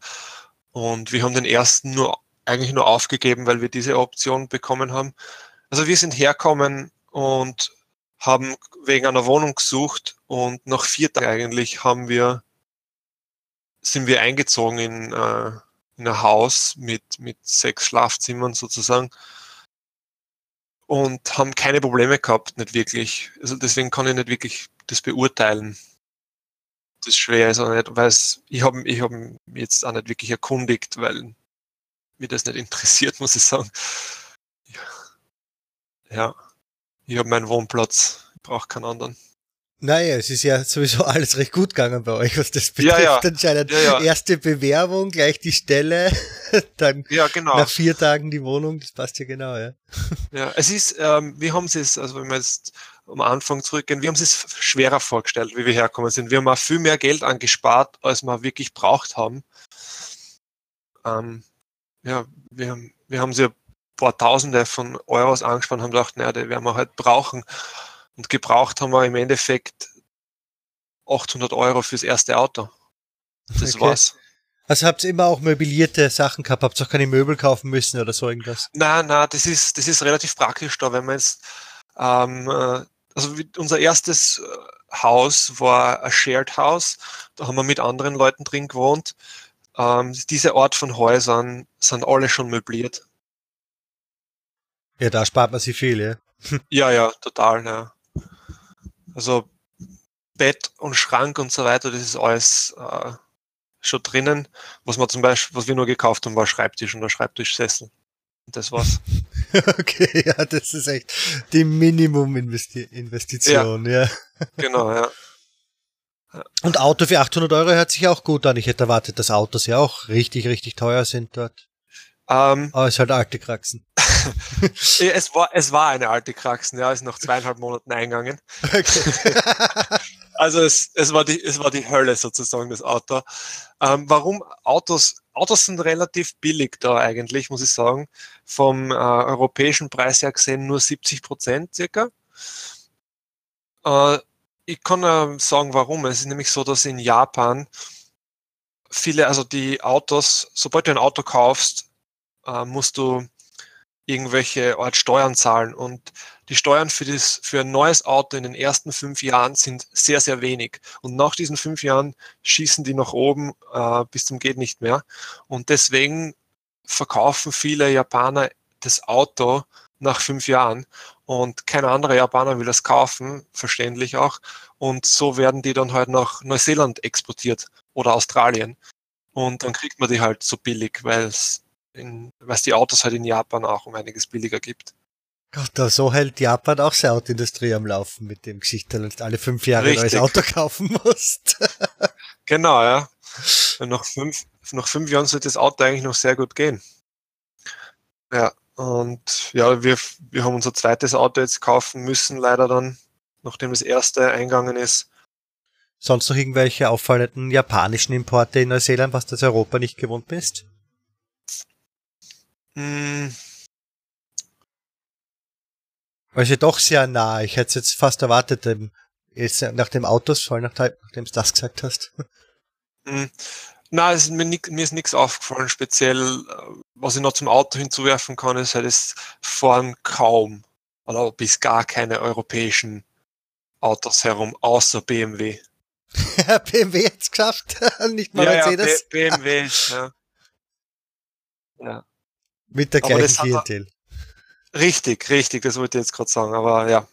Und wir haben den ersten nur eigentlich nur aufgegeben, weil wir diese Option bekommen haben. Also wir sind herkommen und haben wegen einer Wohnung gesucht und nach vier Tagen eigentlich haben wir sind wir eingezogen in, äh, ein Haus mit, mit sechs Schlafzimmern sozusagen und haben keine Probleme gehabt, nicht wirklich. Also deswegen kann ich nicht wirklich das beurteilen. Das ist schwer ist auch nicht, weil ich habe ich hab jetzt auch nicht wirklich erkundigt, weil mir das nicht interessiert, muss ich sagen. Ja, ich habe meinen Wohnplatz, ich brauche keinen anderen. Naja, es ist ja sowieso alles recht gut gegangen bei euch, was das betrifft. Ja, ja. Anscheinend ja, ja. erste Bewerbung, gleich die Stelle, dann ja, genau. nach vier Tagen die Wohnung, das passt ja genau, ja. Ja, es ist, ähm, wir haben es, also wenn wir jetzt am Anfang zurückgehen, wir haben es schwerer vorgestellt, wie wir herkommen sind. Wir haben auch viel mehr Geld angespart, als wir wirklich braucht haben. Ähm, ja, wir haben, wir haben sie paar Tausende von Euros angespart und haben gedacht, naja, die werden wir halt brauchen. Und gebraucht haben wir im Endeffekt 800 Euro fürs erste Auto. Das okay. war's. Also habt ihr immer auch möblierte Sachen gehabt? Habt ihr auch keine Möbel kaufen müssen oder so irgendwas? Nein, nein, das ist, das ist relativ praktisch da, wenn man jetzt, ähm, äh, also unser erstes äh, Haus war ein Shared House. Da haben wir mit anderen Leuten drin gewohnt. Ähm, diese Art von Häusern sind alle schon möbliert. Ja, da spart man sich viel, ja. ja, ja, total, ja. Also Bett und Schrank und so weiter, das ist alles äh, schon drinnen. Was wir zum Beispiel, was wir nur gekauft haben, war Schreibtisch und der Schreibtischsessel. Und das war's. okay, ja, das ist echt die Minimum-Investition, ja. ja. genau, ja. Und Auto für 800 Euro hört sich auch gut an. Ich hätte erwartet, dass Autos ja auch richtig, richtig teuer sind dort. Ähm, Aber es ist halt alte Kraxen. es, war, es war eine alte Kraxen, ja, ist nach zweieinhalb Monaten eingegangen. Okay. also es, es, war die, es war die Hölle sozusagen, das Auto. Ähm, warum Autos? Autos sind relativ billig da eigentlich, muss ich sagen. Vom äh, europäischen Preis her gesehen nur 70 Prozent circa. Äh, ich kann äh, sagen, warum. Es ist nämlich so, dass in Japan viele, also die Autos, sobald du ein Auto kaufst, äh, musst du irgendwelche Art Steuern zahlen. Und die Steuern für, das, für ein neues Auto in den ersten fünf Jahren sind sehr, sehr wenig. Und nach diesen fünf Jahren schießen die nach oben äh, bis zum geht nicht mehr. Und deswegen verkaufen viele Japaner das Auto nach fünf Jahren. Und kein anderer Japaner will das kaufen, verständlich auch. Und so werden die dann halt nach Neuseeland exportiert oder Australien. Und dann kriegt man die halt so billig, weil es in, was die Autos halt in Japan auch um einiges billiger gibt. Gott, so hält Japan auch seine Autoindustrie am Laufen mit dem Geschichte, dass du alle fünf Jahre ein neues Auto kaufen musst. genau, ja. nach, fünf, nach fünf Jahren sollte das Auto eigentlich noch sehr gut gehen. Ja, und ja, wir, wir haben unser zweites Auto jetzt kaufen müssen, leider dann, nachdem das erste eingegangen ist. Sonst noch irgendwelche auffallenden japanischen Importe in Neuseeland, was du aus Europa nicht gewohnt bist? Hm, Also doch sehr nah. Ich hätte es jetzt fast erwartet, jetzt nach dem Autosfall, nachdem du das gesagt hast. hm. Na, es ist mir, nick- mir ist nichts aufgefallen, speziell, äh, was ich noch zum Auto hinzuwerfen kann, ist halt, es fahren kaum oder bis gar keine europäischen Autos herum, außer BMW. BMW jetzt geschafft, nicht mal Mercedes. B- BMW, ja. Ja. Mit der gleichen hat er- Klientel. Richtig, richtig, das wollte ich jetzt gerade sagen, aber ja.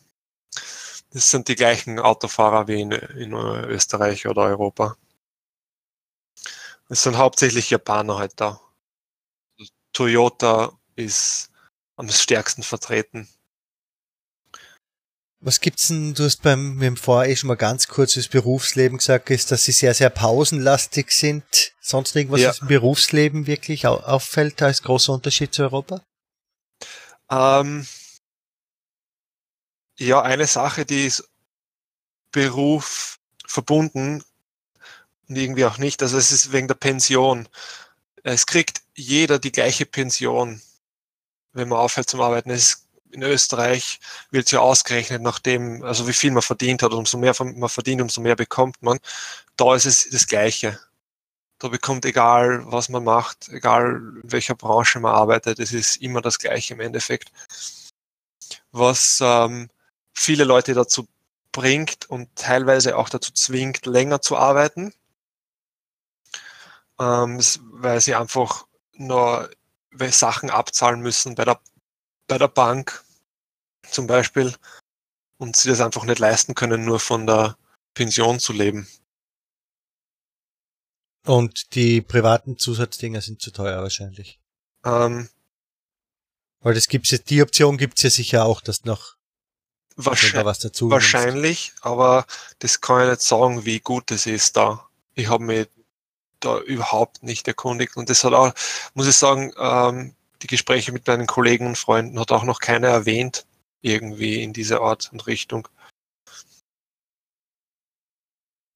Das sind die gleichen Autofahrer wie in, in Österreich oder Europa. Es sind hauptsächlich Japaner halt da. Toyota ist am stärksten vertreten. Was gibt's denn, du hast beim, mit dem Vorher eh schon mal ganz kurz das Berufsleben gesagt, ist, dass sie sehr, sehr pausenlastig sind. Sonst irgendwas, Ja. was im Berufsleben wirklich au auffällt als großer Unterschied zu Europa? Ähm, ja, eine Sache, die ist Beruf verbunden und irgendwie auch nicht. Also es ist wegen der Pension. Es kriegt jeder die gleiche Pension, wenn man aufhört zum Arbeiten. Es ist, in Österreich wird ja ausgerechnet nach dem, also wie viel man verdient hat. Umso mehr man verdient, umso mehr bekommt man. Da ist es das Gleiche. Da bekommt egal, was man macht, egal in welcher Branche man arbeitet, es ist immer das Gleiche im Endeffekt. Was ähm, viele Leute dazu bringt und teilweise auch dazu zwingt, länger zu arbeiten, ähm, weil sie einfach nur Sachen abzahlen müssen bei der, bei der Bank zum Beispiel und sie das einfach nicht leisten können, nur von der Pension zu leben. Und die privaten Zusatzdinger sind zu teuer wahrscheinlich. Ähm, Weil das gibt's ja, die Option gibt's ja sicher auch, dass noch wenn da wahrscheinlich, was dazu nimmst. wahrscheinlich, aber das kann ich nicht sagen, wie gut es ist da. Ich habe mich da überhaupt nicht erkundigt und das hat auch, muss ich sagen, ähm, die Gespräche mit meinen Kollegen und Freunden hat auch noch keiner erwähnt, irgendwie in dieser Art und Richtung.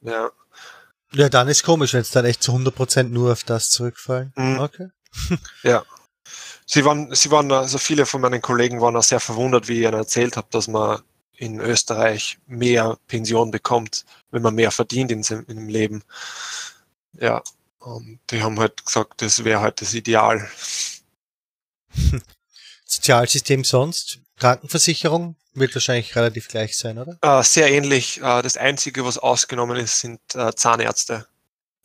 Ja. Ja, dann ist komisch, wenn es dann echt zu 100% nur auf das zurückfallen. Mhm. Okay. Sie waren, sie waren, also viele von meinen Kollegen waren auch sehr verwundert, wie ich ihnen erzählt habe, dass man in Österreich mehr Pension bekommt, wenn man mehr verdient in, seinem- im Leben. Ja, und die haben halt gesagt, das wäre halt das Ideal. Sozialsystem sonst? Krankenversicherung wird wahrscheinlich relativ gleich sein, oder? Äh, sehr ähnlich. Äh, das Einzige, was ausgenommen ist, sind äh, Zahnärzte.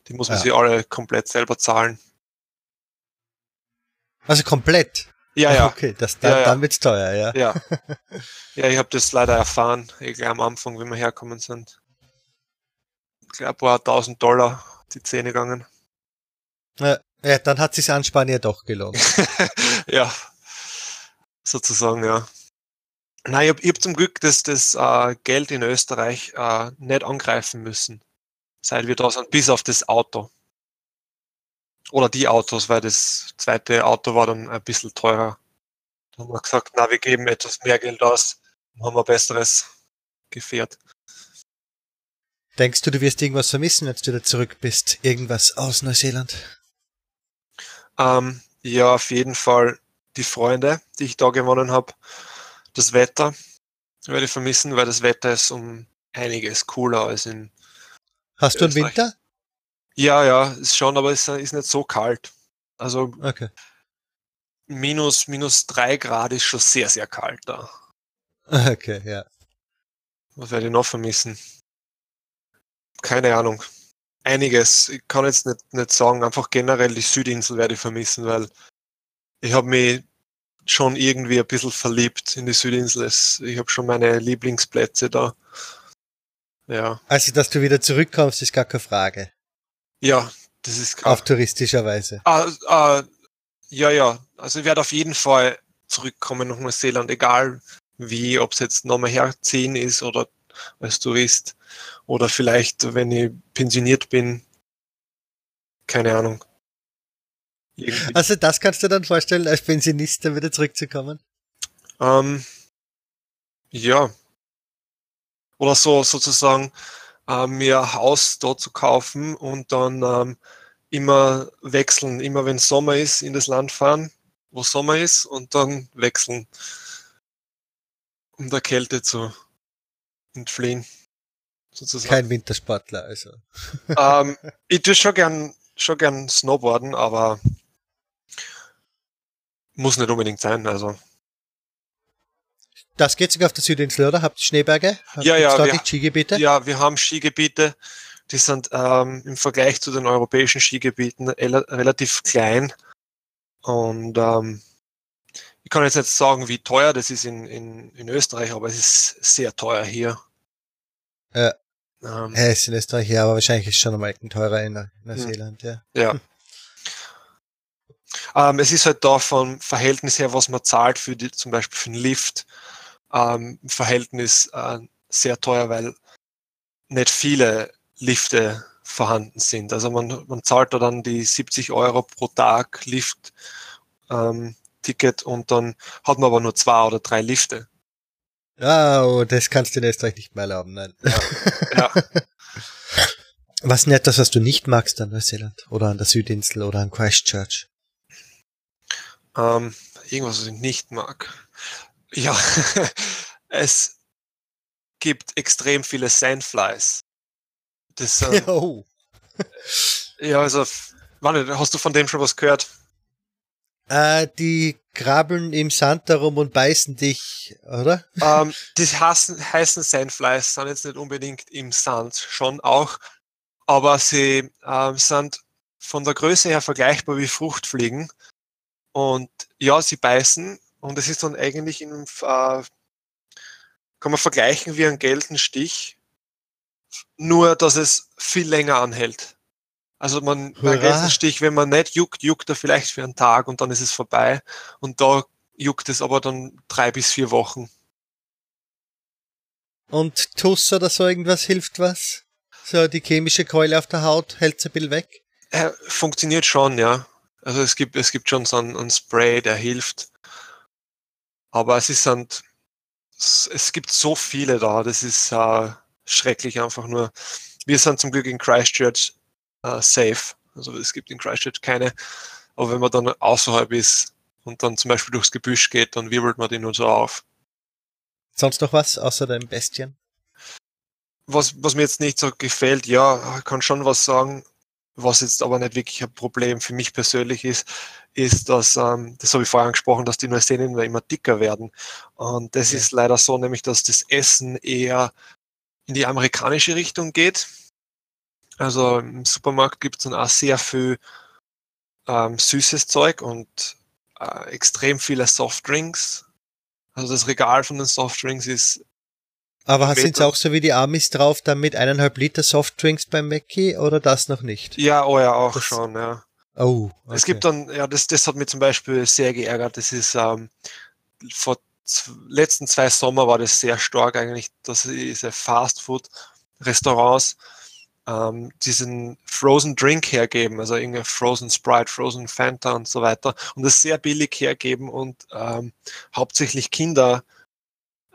Die muss man Ja. sich alle komplett selber zahlen. Also komplett. Ja, ja. Okay, das, dann, Ja, ja. dann wird's teuer, ja. Ja, ja ich habe das leider erfahren, eh gleich am Anfang, wie wir herkommen sind. Ich glaube, ein paar tausend Dollar die Zähne gegangen. Ja, ja, dann hat sich Anspann ja doch gelohnt. ja, sozusagen, ja. Nein, ich habe hab zum Glück das, das äh, Geld in Österreich äh, nicht angreifen müssen, seit wir da sind, bis auf das Auto. Oder die Autos, weil das zweite Auto war dann ein bisschen teurer. Da haben wir gesagt, na, wir geben etwas mehr Geld aus, dann haben wir ein besseres Gefährt. Denkst du, du wirst irgendwas vermissen, wenn du wieder zurück bist? Irgendwas aus Neuseeland? Ähm, ja, auf jeden Fall die Freunde, die ich da gewonnen habe. Das Wetter werde ich vermissen, weil das Wetter ist um einiges cooler als in. Hast du einen. Winter? Ja, ja, ist schon, aber es ist nicht so kalt. Also Okay. minus, minus drei Grad ist schon sehr, sehr kalt da. Okay, ja. Was werde ich noch vermissen? Keine Ahnung. Einiges. Ich kann jetzt nicht, nicht sagen. Einfach generell die Südinsel werde ich vermissen, weil ich habe mich schon irgendwie ein bisschen verliebt in die Südinsel. Ich habe schon meine Lieblingsplätze da. Ja. Also, dass du wieder zurückkommst, ist gar keine Frage. Ja, das ist klar. Auf touristischer Weise. Ah, ah, ja, ja. Also ich werde auf jeden Fall zurückkommen nach Neuseeland, egal wie, ob es jetzt nochmal herziehen ist oder als Tourist oder vielleicht, wenn ich pensioniert bin, keine Ahnung. Irgendwie. Also das kannst du dann vorstellen, als Pensionist dann wieder zurückzukommen? Ähm, ja. Oder so sozusagen äh, mir ein Haus dort zu kaufen und dann ähm, immer wechseln, immer wenn Sommer ist, in das Land fahren, wo Sommer ist und dann wechseln, um der Kälte zu entfliehen. Sozusagen. Kein Wintersportler, also. Ähm, ich tue schon gern, schon gern Snowboarden, aber muss nicht unbedingt sein, also. Das geht sogar auf der Südinsel, oder? Habt ihr Schneeberge? Habt ja, ja. Wir, Skigebiete? Ja, wir haben Skigebiete. Die sind ähm, im Vergleich zu den europäischen Skigebieten relativ klein. Und ähm, ich kann jetzt nicht sagen, wie teuer das ist in, in, in Österreich, aber es ist sehr teuer hier. Ja. Ähm, ja, ist in Österreich ja, aber wahrscheinlich ist es schon am Ecken teurer in Neuseeland, ja. Ja. ähm, es ist halt da vom Verhältnis her, was man zahlt für die, zum Beispiel für den Lift, ähm, Verhältnis äh, sehr teuer, weil nicht viele Lifte vorhanden sind. Also man, man zahlt da dann die 70 Euro pro Tag Lift ähm, Ticket und dann hat man aber nur zwei oder drei Lifte. Oh, das kannst du in Österreich nicht mehr erlauben, nein. Ja. ja. Was ist denn etwas, was du nicht magst an Neuseeland oder an der Südinsel oder an Christchurch? Ähm, irgendwas, was ich nicht mag. Ja, es gibt extrem viele Sandflies. Das, ähm, oh. ja, also, warte, hast du von dem schon was gehört? Äh, die krabbeln im Sand darum und beißen dich, oder? Ähm, die heißen, heißen Sandflies sind jetzt nicht unbedingt im Sand, schon auch, aber sie ähm, sind von der Größe her vergleichbar wie Fruchtfliegen. Und ja, sie beißen und es ist dann eigentlich in, äh, kann man vergleichen wie ein Geldenstich, nur dass es viel länger anhält. Also man, bei Gelsenstich, wenn man nicht juckt, juckt er vielleicht für einen Tag und dann ist es vorbei. Und da juckt es aber dann drei bis vier Wochen. Und Tuss oder so irgendwas hilft was? So die chemische Keule auf der Haut hält es ein bisschen weg? Äh, funktioniert schon, ja. Also es gibt, es gibt schon so einen, einen Spray, der hilft. Aber es ist ein, es gibt so viele da, das ist äh, schrecklich einfach nur. Wir sind zum Glück in Christchurch äh, safe. Also es gibt in Christchurch keine. Aber wenn man dann außerhalb ist und dann zum Beispiel durchs Gebüsch geht, dann wirbelt man die nur so auf. Sonst noch was außer den Bestien? Was, was mir jetzt nicht so gefällt, ja, kann schon was sagen, was jetzt aber nicht wirklich ein Problem für mich persönlich ist, ist, dass, ähm, das habe ich vorher angesprochen, dass die Neuseeländer immer dicker werden. Und das okay. ist leider so, nämlich, dass das Essen eher in die amerikanische Richtung geht. Also im Supermarkt gibt es dann auch sehr viel ähm, süßes Zeug und äh, extrem viele Softdrinks. Also das Regal von den Softdrinks ist. Aber sind es auch so wie die Amis drauf, dann mit eineinhalb Liter Softdrinks beim Mackie oder das noch nicht? Ja, oh ja, auch das schon, ja. Oh. Okay. Es gibt dann, ja, das, das hat mich zum Beispiel sehr geärgert. Das ist ähm, vor letzten zwei Sommer war das sehr stark eigentlich, dass diese Fastfood Restaurants ähm, diesen Frozen Drink hergeben, also irgendeine Frozen Sprite, Frozen Fanta und so weiter, und das sehr billig hergeben und ähm, hauptsächlich Kinder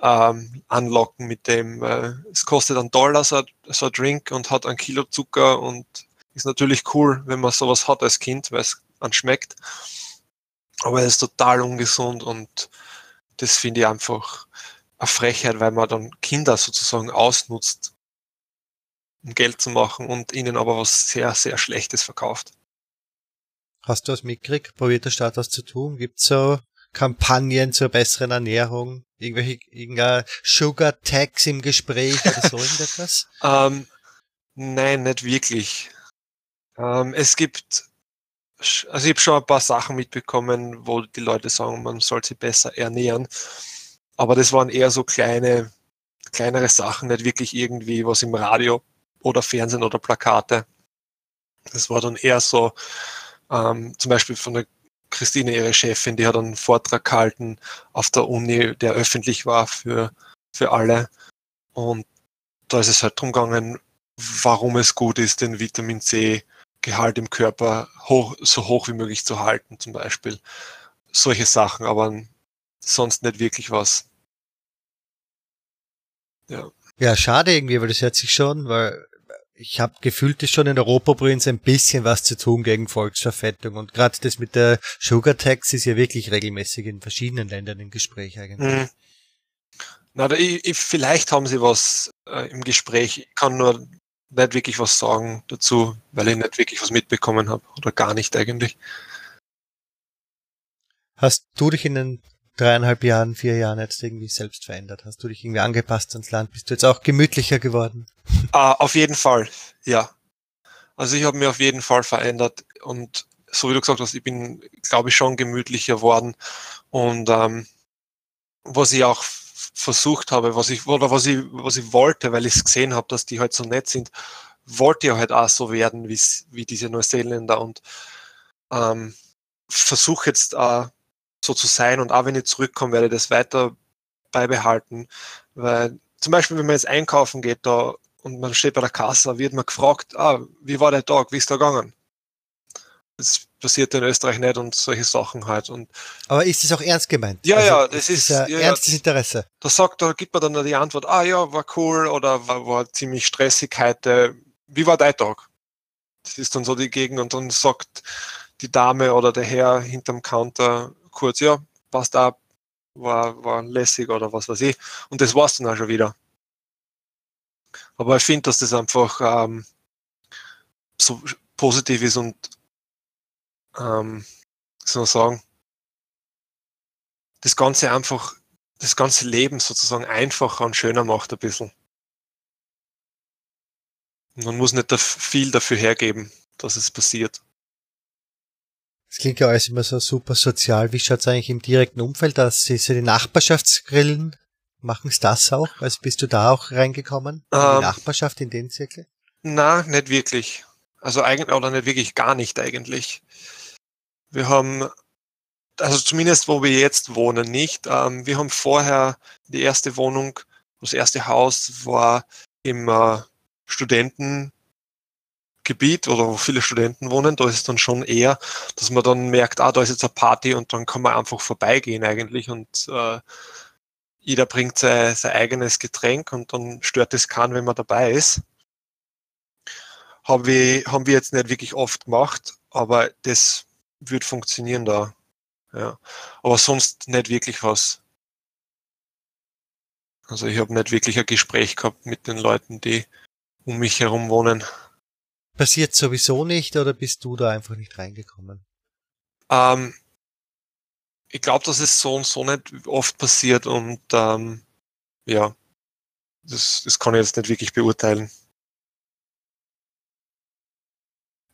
ähm, anlocken mit dem. Äh, es kostet einen Dollar so, so ein Drink und hat ein Kilo Zucker und ist natürlich cool, wenn man sowas hat als Kind, weil es anschmeckt. Aber es ist total ungesund und das finde ich einfach eine Frechheit, weil man dann Kinder sozusagen ausnutzt um Geld zu machen und ihnen aber was sehr, sehr Schlechtes verkauft. Hast du was mitgekriegt? Probiert der Staat was zu tun? Gibt es so Kampagnen zur besseren Ernährung? Irgendwelche irgendein Sugar Tax im Gespräch oder so irgendetwas? ähm, nein, nicht wirklich. Ähm, es gibt, also ich habe schon ein paar Sachen mitbekommen, wo die Leute sagen, man soll sich besser ernähren. Aber das waren eher so kleine, kleinere Sachen, nicht wirklich irgendwie was im Radio oder Fernsehen oder Plakate. Das war dann eher so, ähm, zum Beispiel von der Christine, ihre Chefin, die hat einen Vortrag gehalten auf der Uni, der öffentlich war für, für alle. Und da ist es halt drum gegangen, warum es gut ist, den Vitamin C Gehalt im Körper hoch, so hoch wie möglich zu halten, zum Beispiel. Solche Sachen, aber sonst nicht wirklich was. Ja. Ja, schade irgendwie, weil das hört sich schon, weil ich habe gefühlt, ist schon in Europa übrigens ein bisschen was zu tun gegen Volksverfettung. Und gerade das mit der Sugar Tax ist ja wirklich regelmäßig in verschiedenen Ländern im Gespräch eigentlich. Mhm. Na, da, ich, ich, vielleicht haben sie was äh, im Gespräch. Ich kann nur nicht wirklich was sagen dazu, weil ich nicht wirklich was mitbekommen habe. Oder gar nicht eigentlich. Hast du dich in den dreieinhalb Jahren, vier Jahren jetzt irgendwie selbst verändert? Hast du dich irgendwie angepasst ans Land? Bist du jetzt auch gemütlicher geworden? Uh, auf jeden Fall, ja. Also ich habe mich auf jeden Fall verändert und so wie du gesagt hast, ich bin, glaube ich, schon gemütlicher geworden. Und ähm, was ich auch versucht habe, was ich oder was ich was ich wollte, weil ich es gesehen habe, dass die halt so nett sind, wollte ich halt auch so werden wie diese Neuseeländer und ähm, versuche jetzt äh, so zu sein und auch wenn ich zurückkomme, werde ich das weiter beibehalten, weil zum Beispiel, wenn man jetzt einkaufen geht da und man steht bei der Kasse, wird man gefragt, ah, wie war der Tag, wie ist der gegangen? Das passiert in Österreich nicht und solche Sachen halt. Und Aber ist das auch ernst gemeint? Ja, also, ja, das ist, ist ja, ja, ernstes Interesse. Da sagt, da gibt man dann die Antwort, ah ja, war cool oder war, war ziemlich stressig heute. Wie war dein Tag? Das ist dann so die Gegend und dann sagt die Dame oder der Herr hinterm Counter kurz, ja, passt ab, war, war lässig oder was weiß ich. Und das war's dann auch schon wieder. Aber ich finde, dass das einfach ähm, so positiv ist und ähm, soll sagen, das Ganze einfach, das ganze Leben sozusagen einfacher und schöner macht ein bisschen. Man muss nicht viel dafür hergeben, dass es passiert. Das klingt ja alles immer so super sozial. Wie schaut's eigentlich im direkten Umfeld aus? Sie so die Nachbarschaftsgrillen? Machen es das auch? Also bist du da auch reingekommen? In ähm, die Nachbarschaft in den Zirkel? Na, nicht wirklich. Also eigentlich, oder nicht wirklich, gar nicht eigentlich. Wir haben, also zumindest wo wir jetzt wohnen, nicht. Ähm, wir haben vorher die erste Wohnung, das erste Haus war im äh, Studenten, Gebiet oder wo viele Studenten wohnen, da ist es dann schon eher, dass man dann merkt, ah, da ist jetzt eine Party und dann kann man einfach vorbeigehen eigentlich und äh, jeder bringt sein, sein eigenes Getränk und dann stört es keinen, wenn man dabei ist. Haben wir, haben wir jetzt nicht wirklich oft gemacht, aber das wird funktionieren da. Ja. Aber sonst nicht wirklich was. Also ich habe nicht wirklich ein Gespräch gehabt mit den Leuten, die um mich herum wohnen passiert sowieso nicht oder bist du da einfach nicht reingekommen? Ähm, ich glaube, dass es so und so nicht oft passiert und ähm, ja, das, das kann ich jetzt nicht wirklich beurteilen.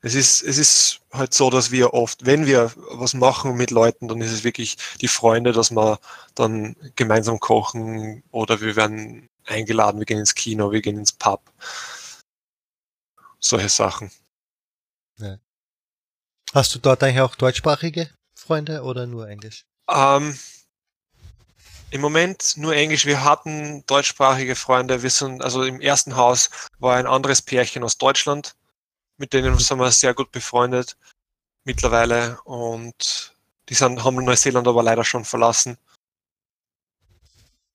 Es ist, es ist halt so, dass wir oft, wenn wir was machen mit Leuten, dann ist es wirklich die Freunde, dass wir dann gemeinsam kochen oder wir werden eingeladen, wir gehen ins Kino, wir gehen ins Pub solche Sachen. Ja. Hast du dort eigentlich auch deutschsprachige Freunde oder nur Englisch? Ähm, Im Moment nur Englisch. Wir hatten deutschsprachige Freunde. Wir sind, also im ersten Haus war ein anderes Pärchen aus Deutschland, mit denen sind wir sehr gut befreundet mittlerweile und die sind, haben Neuseeland aber leider schon verlassen.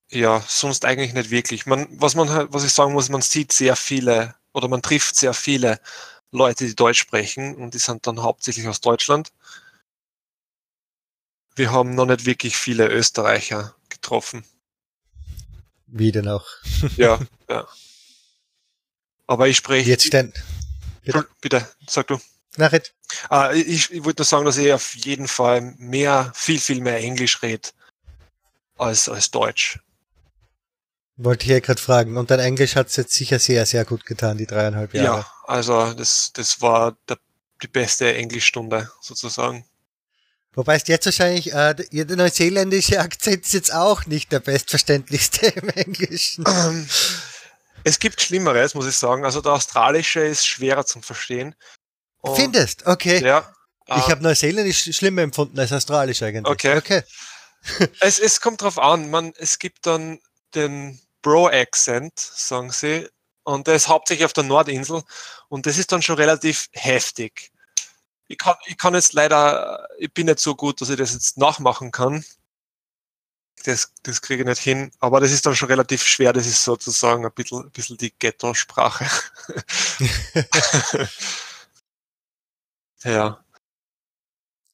Ja, sonst eigentlich nicht wirklich. Man, was man halt, was ich sagen muss, man sieht sehr viele oder man trifft sehr viele Leute, die Deutsch sprechen und die sind dann hauptsächlich aus Deutschland. Wir haben noch nicht wirklich viele Österreicher getroffen. Wie denn auch? ja, ja. Aber ich spreche. Jetzt denn. Bitte, bitte sag du. Nachricht. Ah, ich, ich wollte nur sagen, dass ich auf jeden Fall mehr, viel, viel mehr Englisch rede als, als Deutsch. Wollte ich ja gerade fragen. Und dein Englisch hat es jetzt sicher sehr, sehr gut getan, die dreieinhalb Jahre. Ja, also das, das war der, die beste Englischstunde sozusagen. Wobei es jetzt wahrscheinlich, äh, der neuseeländische Akzent ist jetzt auch nicht der bestverständlichste im Englischen. Ähm, es gibt Schlimmeres, muss ich sagen. Also der australische ist schwerer zum Verstehen. Und Findest? Okay. Ja. Ich äh, habe Neuseeländisch schlimmer empfunden als Australisch eigentlich. Okay. okay. es, es kommt drauf an. Man, es gibt dann den Bro-Accent, sagen sie. Und ist hauptsächlich auf der Nordinsel und das ist dann schon relativ heftig. Ich kann, ich kann jetzt leider, ich bin nicht so gut, dass ich das jetzt nachmachen kann. Das, das kriege ich nicht hin, aber das ist dann schon relativ schwer. Das ist sozusagen ein bisschen, ein bisschen die Ghetto-Sprache. ja.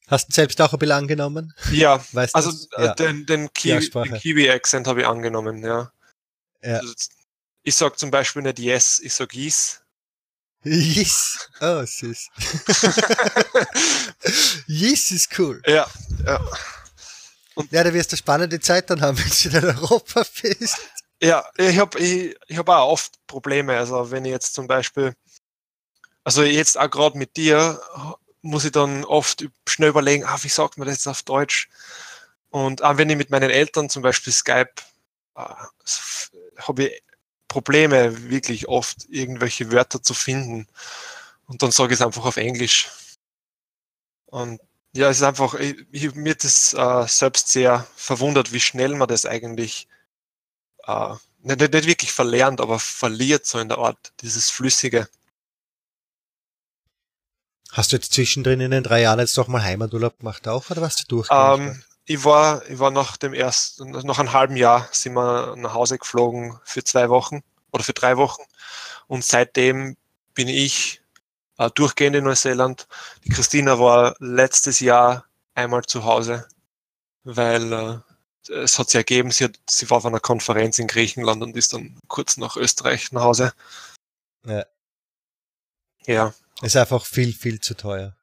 Hast du selbst auch ein bisschen angenommen? Ja, weißt also ja. den, den, Kiwi, den Kiwi-Accent habe ich angenommen, ja. Ja. Also, ich sag zum Beispiel nicht yes, ich sag yes. Yes. Oh, süß. yes ist cool. Ja, ja. Und ja, da wirst du spannende Zeit dann haben, wenn du in Europa bist. Ja, ich habe ich, ich hab auch oft Probleme. Also wenn ich jetzt zum Beispiel, also jetzt auch gerade mit dir, muss ich dann oft schnell überlegen, ah, wie sagt man das jetzt auf Deutsch? Und auch wenn ich mit meinen Eltern zum Beispiel Skype, äh, habe ich Probleme, wirklich oft irgendwelche Wörter zu finden. Und dann sage ich es einfach auf Englisch. Und ja, es ist einfach, ich, ich, mir das äh, selbst sehr verwundert, wie schnell man das eigentlich äh, nicht, nicht wirklich verlernt, aber verliert so in der Art, dieses Flüssige. Hast du jetzt zwischendrin in den drei Jahren jetzt doch mal Heimaturlaub gemacht auch oder was du durch? Ähm, ich war, ich war nach dem ersten, nach einem halben Jahr sind wir nach Hause geflogen für zwei Wochen oder für drei Wochen. Und seitdem bin ich äh, durchgehend in Neuseeland. Die Christina war letztes Jahr einmal zu Hause, weil äh, es hat sich ergeben, sie, hat, sie war auf einer Konferenz in Griechenland und ist dann kurz nach Österreich nach Hause. Ja. Ja. Ist einfach viel, viel zu teuer.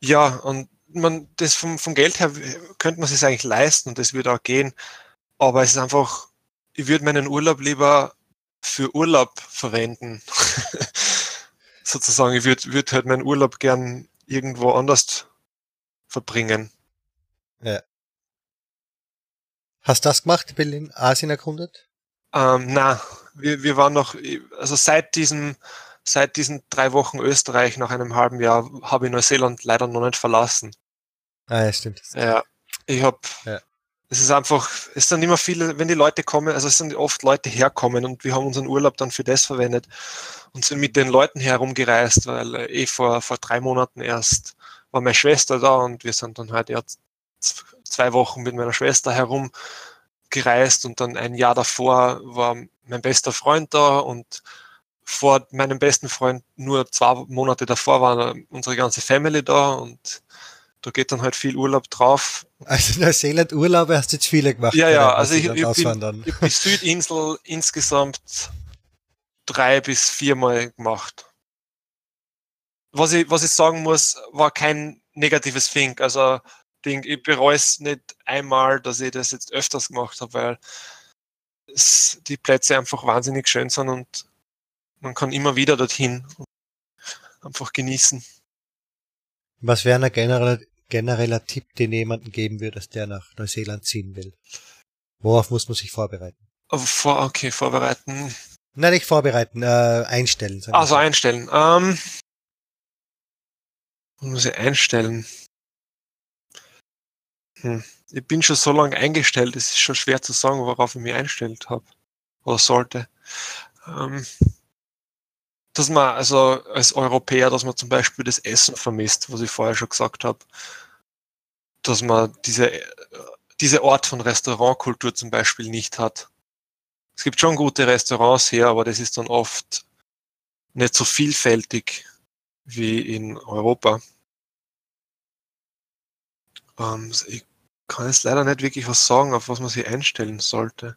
Ja, und man, das vom, vom Geld her könnte man sich eigentlich leisten und das würde auch gehen. Aber es ist einfach, ich würde meinen Urlaub lieber für Urlaub verwenden. Sozusagen, ich würde würd halt meinen Urlaub gern irgendwo anders verbringen. Ja. Hast du das gemacht, Bill in Asien erkundet? Ähm, na, wir, wir waren noch, also seit diesem, seit diesen drei Wochen Österreich nach einem halben Jahr habe ich Neuseeland leider noch nicht verlassen. Ah, ja, stimmt. Ja, ich habe, ja. es ist einfach, es sind immer viele, wenn die Leute kommen, also es sind oft Leute herkommen und wir haben unseren Urlaub dann für das verwendet und sind mit den Leuten herumgereist, weil eh vor, vor drei Monaten erst war meine Schwester da und wir sind dann halt ja zwei Wochen mit meiner Schwester herumgereist und dann ein Jahr davor war mein bester Freund da und vor meinem besten Freund nur zwei Monate davor war unsere ganze Family da und da geht dann halt viel Urlaub drauf. Also Neuseeland Urlaube hast du jetzt viele gemacht. Ja, ja, also ich, ich, bin, ich bin Südinsel insgesamt drei bis viermal gemacht. Was ich, was ich sagen muss, war kein negatives Think. Also Ding, ich bereue es nicht einmal, dass ich das jetzt öfters gemacht habe, weil es, die Plätze einfach wahnsinnig schön sind und man kann immer wieder dorthin einfach genießen. Was wäre ein genereller, genereller Tipp, den jemanden geben würdest, der nach Neuseeland ziehen will? Worauf muss man sich vorbereiten? Vor, okay, vorbereiten. Nein, nicht vorbereiten, äh, einstellen. Also einstellen. Ähm, muss ich einstellen? Hm. Ich bin schon so lange eingestellt, es ist schon schwer zu sagen, worauf ich mich eingestellt habe. Oder sollte. Ähm, dass man also als Europäer, dass man zum Beispiel das Essen vermisst, was ich vorher schon gesagt habe. Dass man diese, diese Art von Restaurantkultur zum Beispiel nicht hat. Es gibt schon gute Restaurants hier, aber das ist dann oft nicht so vielfältig wie in Europa. Ähm, ich kann jetzt leider nicht wirklich was sagen, auf was man sich einstellen sollte.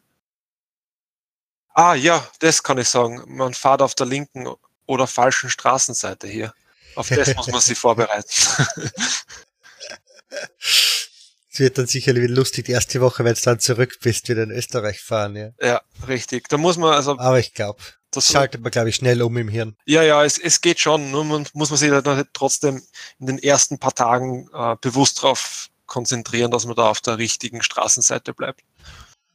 Ah ja, das kann ich sagen. Man fährt auf der linken oder falschen Straßenseite hier. Auf das muss man sich vorbereiten. Es wird dann sicherlich lustig die erste Woche, wenn du dann zurück bist, wieder in Österreich fahren, ja. Ja, richtig. Da muss man also. Aber ich glaube, das schaltet man, glaube ich, schnell um im Hirn. Ja, ja, es, es geht schon. Nur man, muss man sich dann trotzdem in den ersten paar Tagen äh, bewusst darauf konzentrieren, dass man da auf der richtigen Straßenseite bleibt.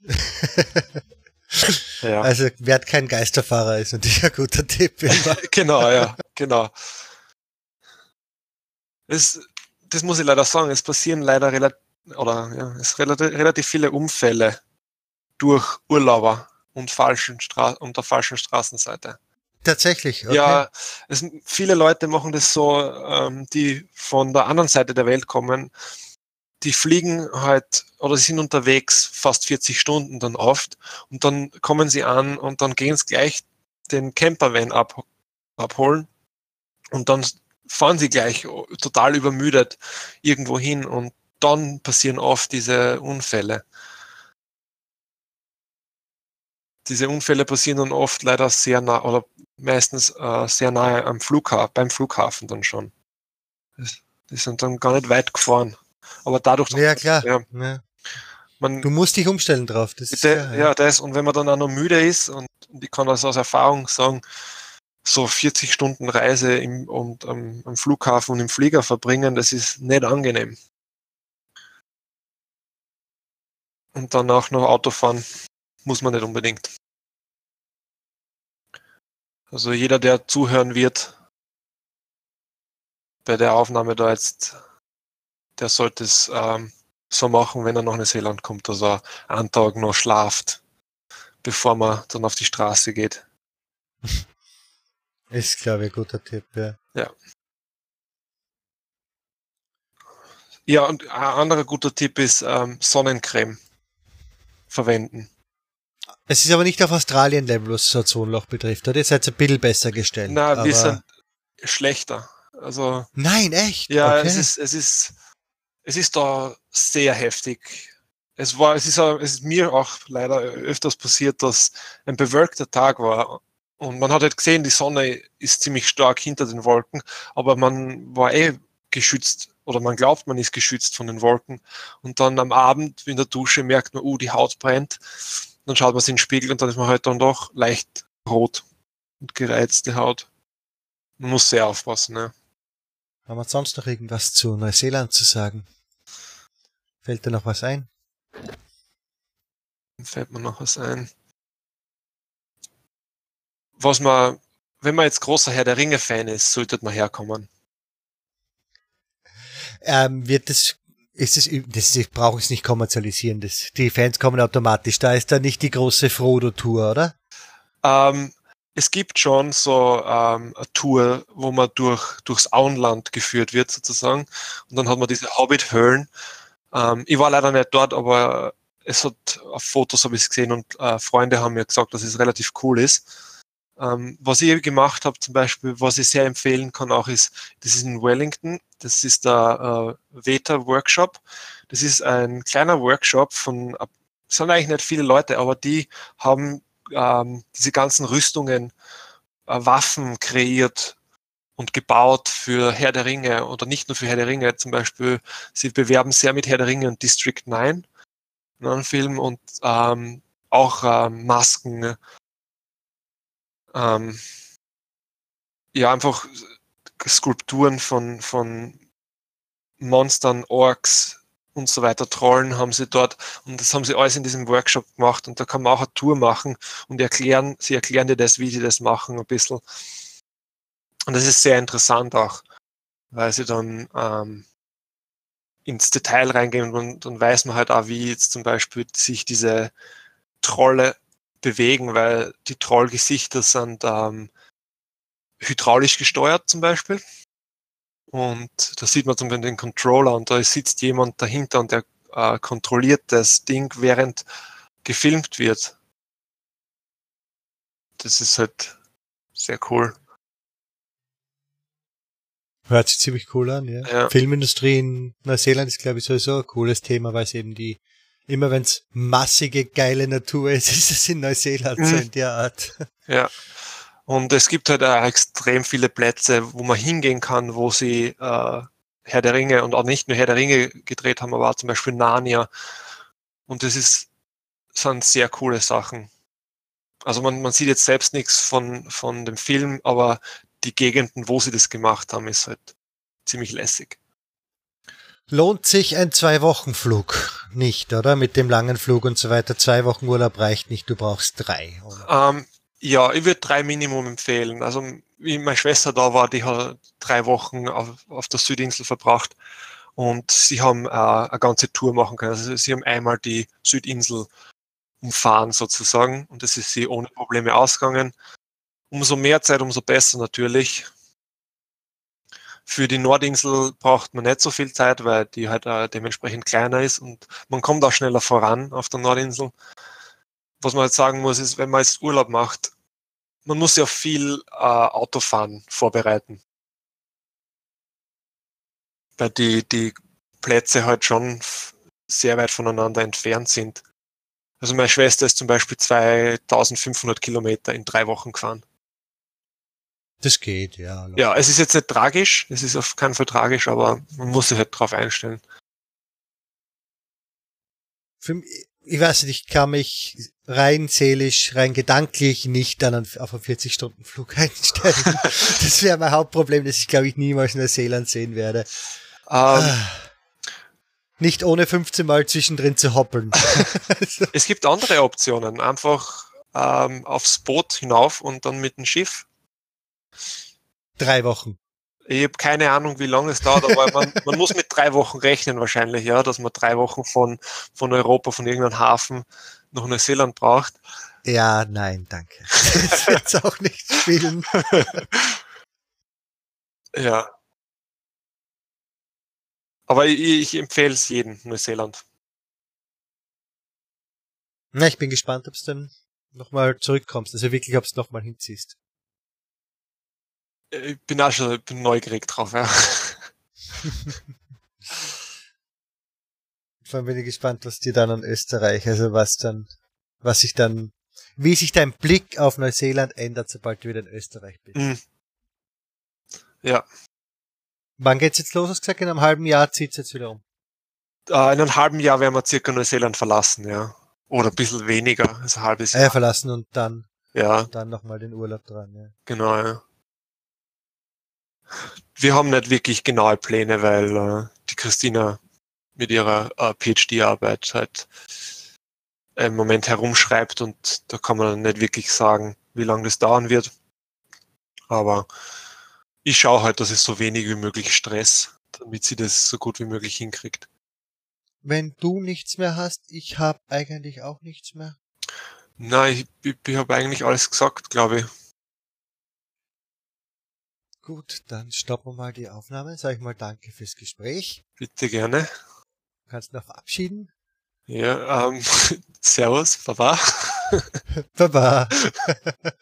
ja. Also werd kein Geisterfahrer ist natürlich ein guter Tipp. genau, ja, genau. Es, das muss ich leider sagen, es passieren leider relativ, oder ja, es relativ, relativ viele Unfälle durch Urlauber und falschen Stra und der falschen Straßenseite. Tatsächlich. Okay. Ja, es, viele Leute machen das so, ähm, die von der anderen Seite der Welt kommen. Die fliegen halt oder sind unterwegs fast 40 Stunden dann oft und dann kommen sie an und dann gehen sie gleich den Campervan ab, abholen und dann fahren sie gleich total übermüdet irgendwo hin und dann passieren oft diese Unfälle. Diese Unfälle passieren dann oft leider sehr nah oder meistens äh, sehr nahe am Flughafen, beim Flughafen dann schon. Die sind dann gar nicht weit gefahren. Aber dadurch. Ja, klar. Ja, ja. Man, du musst dich umstellen drauf. Das ist der, ja, das. Und wenn man dann auch noch müde ist, und, und ich kann das aus Erfahrung sagen, so 40 Stunden Reise im, und am, am Flughafen und im Flieger verbringen, das ist nicht angenehm. Und danach noch Auto fahren muss man nicht unbedingt. Also jeder, der zuhören wird bei der Aufnahme da jetzt, der sollte es ähm, so machen, wenn er nach Neuseeland kommt, dass er einen Tag noch schlaft, bevor man dann auf die Straße geht. Ist, glaube ich, ein guter Tipp, ja. Ja. Ja, und ein anderer guter Tipp ist ähm, Sonnencreme verwenden. Es ist aber nicht auf Australien-Level, was das Ozonloch betrifft, oder? Ihr seid ein bisschen besser gestellt. Nein, wir sind schlechter. Also, Nein, echt? Ja, okay. es, ist, es, ist, es ist da sehr heftig. Es, war, es, ist, es ist mir auch leider öfters passiert, dass ein bewölkter Tag war und man hat halt gesehen, die Sonne ist ziemlich stark hinter den Wolken, aber man war eh geschützt oder man glaubt, man ist geschützt von den Wolken. Und dann am Abend in der Dusche merkt man, uh, die Haut brennt. Dann schaut man sich in den Spiegel und dann ist man halt dann doch leicht rot und gereizte Haut. Man muss sehr aufpassen, ne? Haben wir sonst noch irgendwas zu Neuseeland zu sagen? Fällt dir noch was ein? Fällt mir noch was ein. Was man, wenn man jetzt großer Herr der Ringe-Fan ist, sollte man herkommen. Ähm, wird das ist es, das brauche ich es nicht kommerzialisieren. Das, die Fans kommen automatisch. Da ist da nicht die große Frodo-Tour, oder? Ähm, es gibt schon so ähm, eine Tour, wo man durch, durchs Auenland geführt wird, sozusagen. Und dann hat man diese Hobbit-Höhlen. Ähm, ich war leider nicht dort, aber es hat auf Fotos habe ich es gesehen und äh, Freunde haben mir gesagt, dass es relativ cool ist. Ähm, was ich gemacht habe, zum Beispiel, was ich sehr empfehlen kann auch, ist, das ist in Wellington, das ist der äh, Veta Workshop. Das ist ein kleiner Workshop von, sind eigentlich nicht viele Leute, aber die haben ähm, diese ganzen Rüstungen, äh, Waffen kreiert und gebaut für Herr der Ringe oder nicht nur für Herr der Ringe. Zum Beispiel, sie bewerben sehr mit Herr der Ringe und District 9, einen Film und ähm, auch ähm, Masken, ähm, ja, einfach Skulpturen von, von Monstern, Orks und so weiter, Trollen haben sie dort und das haben sie alles in diesem Workshop gemacht und da kann man auch eine Tour machen und erklären, sie erklären dir das, wie sie das machen ein bisschen. Und das ist sehr interessant auch, weil sie dann ähm, ins Detail reingehen und dann weiß man halt auch, wie jetzt zum Beispiel sich diese Trolle bewegen, weil die Trollgesichter sind ähm, hydraulisch gesteuert zum Beispiel. Und da sieht man zum Beispiel den Controller und da sitzt jemand dahinter und der äh, kontrolliert das Ding, während gefilmt wird. Das ist halt sehr cool. Hört sich ziemlich cool an, ja. ja. Filmindustrie in Neuseeland ist, glaube ich, sowieso ein cooles Thema, weil es eben die immer wenn es massige, geile Natur ist, ist es in Neuseeland mhm. so in der Art. Ja. Und es gibt halt auch extrem viele Plätze, wo man hingehen kann, wo sie äh, Herr der Ringe und auch nicht nur Herr der Ringe gedreht haben, aber auch zum Beispiel Narnia. Und das ist, sind sehr coole Sachen. Also man, man sieht jetzt selbst nichts von, von dem Film, aber die Gegenden, wo sie das gemacht haben, ist halt ziemlich lässig. Lohnt sich ein Zwei-Wochen-Flug nicht, oder? Mit dem langen Flug und so weiter. Zwei Wochen Urlaub reicht nicht, du brauchst drei. Ähm, ja, ich würde drei Minimum empfehlen. Also wie meine Schwester da war, die hat drei Wochen auf, auf der Südinsel verbracht und sie haben äh, eine ganze Tour machen können. Also sie haben einmal die Südinsel umfahren sozusagen und das ist sie ohne Probleme ausgegangen. umso mehr Zeit, umso besser natürlich. Für die Nordinsel braucht man nicht so viel Zeit, weil die halt äh, dementsprechend kleiner ist und man kommt auch schneller voran auf der Nordinsel. Was man jetzt sagen muss, ist, wenn man jetzt Urlaub macht, man muss ja viel äh, Autofahren vorbereiten. Weil die, die Plätze halt schon sehr weit voneinander entfernt sind. Also meine Schwester ist zum Beispiel 2500 Kilometer in drei Wochen gefahren. Das geht, ja. Ja, es ist jetzt nicht tragisch, es ist auf keinen Fall tragisch, aber man muss sich halt drauf einstellen. Für, ich weiß nicht, ich kann mich rein seelisch, rein gedanklich nicht dann auf einen 40-Stunden-Flug einstellen. das wäre mein Hauptproblem, das ich glaube ich niemals in Neuseeland sehen werde. Ähm, ah. Nicht ohne 15 Mal zwischendrin zu hoppeln. es gibt andere Optionen. Einfach ähm, aufs Boot hinauf und dann mit dem Schiff Drei Wochen. Ich habe keine Ahnung, wie lange es dauert, aber man, man muss mit drei Wochen rechnen wahrscheinlich, ja, dass man drei Wochen von, von Europa, von irgendeinem Hafen nach Neuseeland braucht. Ja, nein, danke. Das wird auch nicht spielen. ja. Aber ich, ich empfehle es jedem, Neuseeland. Na, ich bin gespannt, ob es dann nochmal zurückkommst, also wirklich, ob es nochmal hinziehst. Ich bin auch schon bin neugierig drauf, ja. Vor allem bin ich gespannt, was dir dann an Österreich, also was dann, was sich dann, wie sich dein Blick auf Neuseeland ändert, sobald du wieder in Österreich bist. Mhm. Ja. Wann geht's jetzt los? Hast gesagt, in einem halben Jahr zieht's jetzt wieder um. Uh, in einem halben Jahr werden wir circa Neuseeland verlassen, ja. Oder ein bisschen weniger, also ein halbes Jahr. Äh, verlassen und dann, ja. dann nochmal den Urlaub dran, ja. Genau, ja wir haben nicht wirklich genaue Pläne, weil äh, die Christina mit ihrer äh, PhD-Arbeit halt im Moment herumschreibt und da kann man nicht wirklich sagen, wie lange das dauern wird. Aber ich schaue halt, dass es so wenig wie möglich Stress, damit sie das so gut wie möglich hinkriegt. Wenn du nichts mehr hast, ich habe eigentlich auch nichts mehr. Nein, ich, ich, ich habe eigentlich alles gesagt, glaube ich. Gut, dann stoppen wir mal die Aufnahme. Sag ich mal danke fürs Gespräch. Bitte gerne. Kannst du noch verabschieden? Ja, ähm, Servus, Baba. Baba.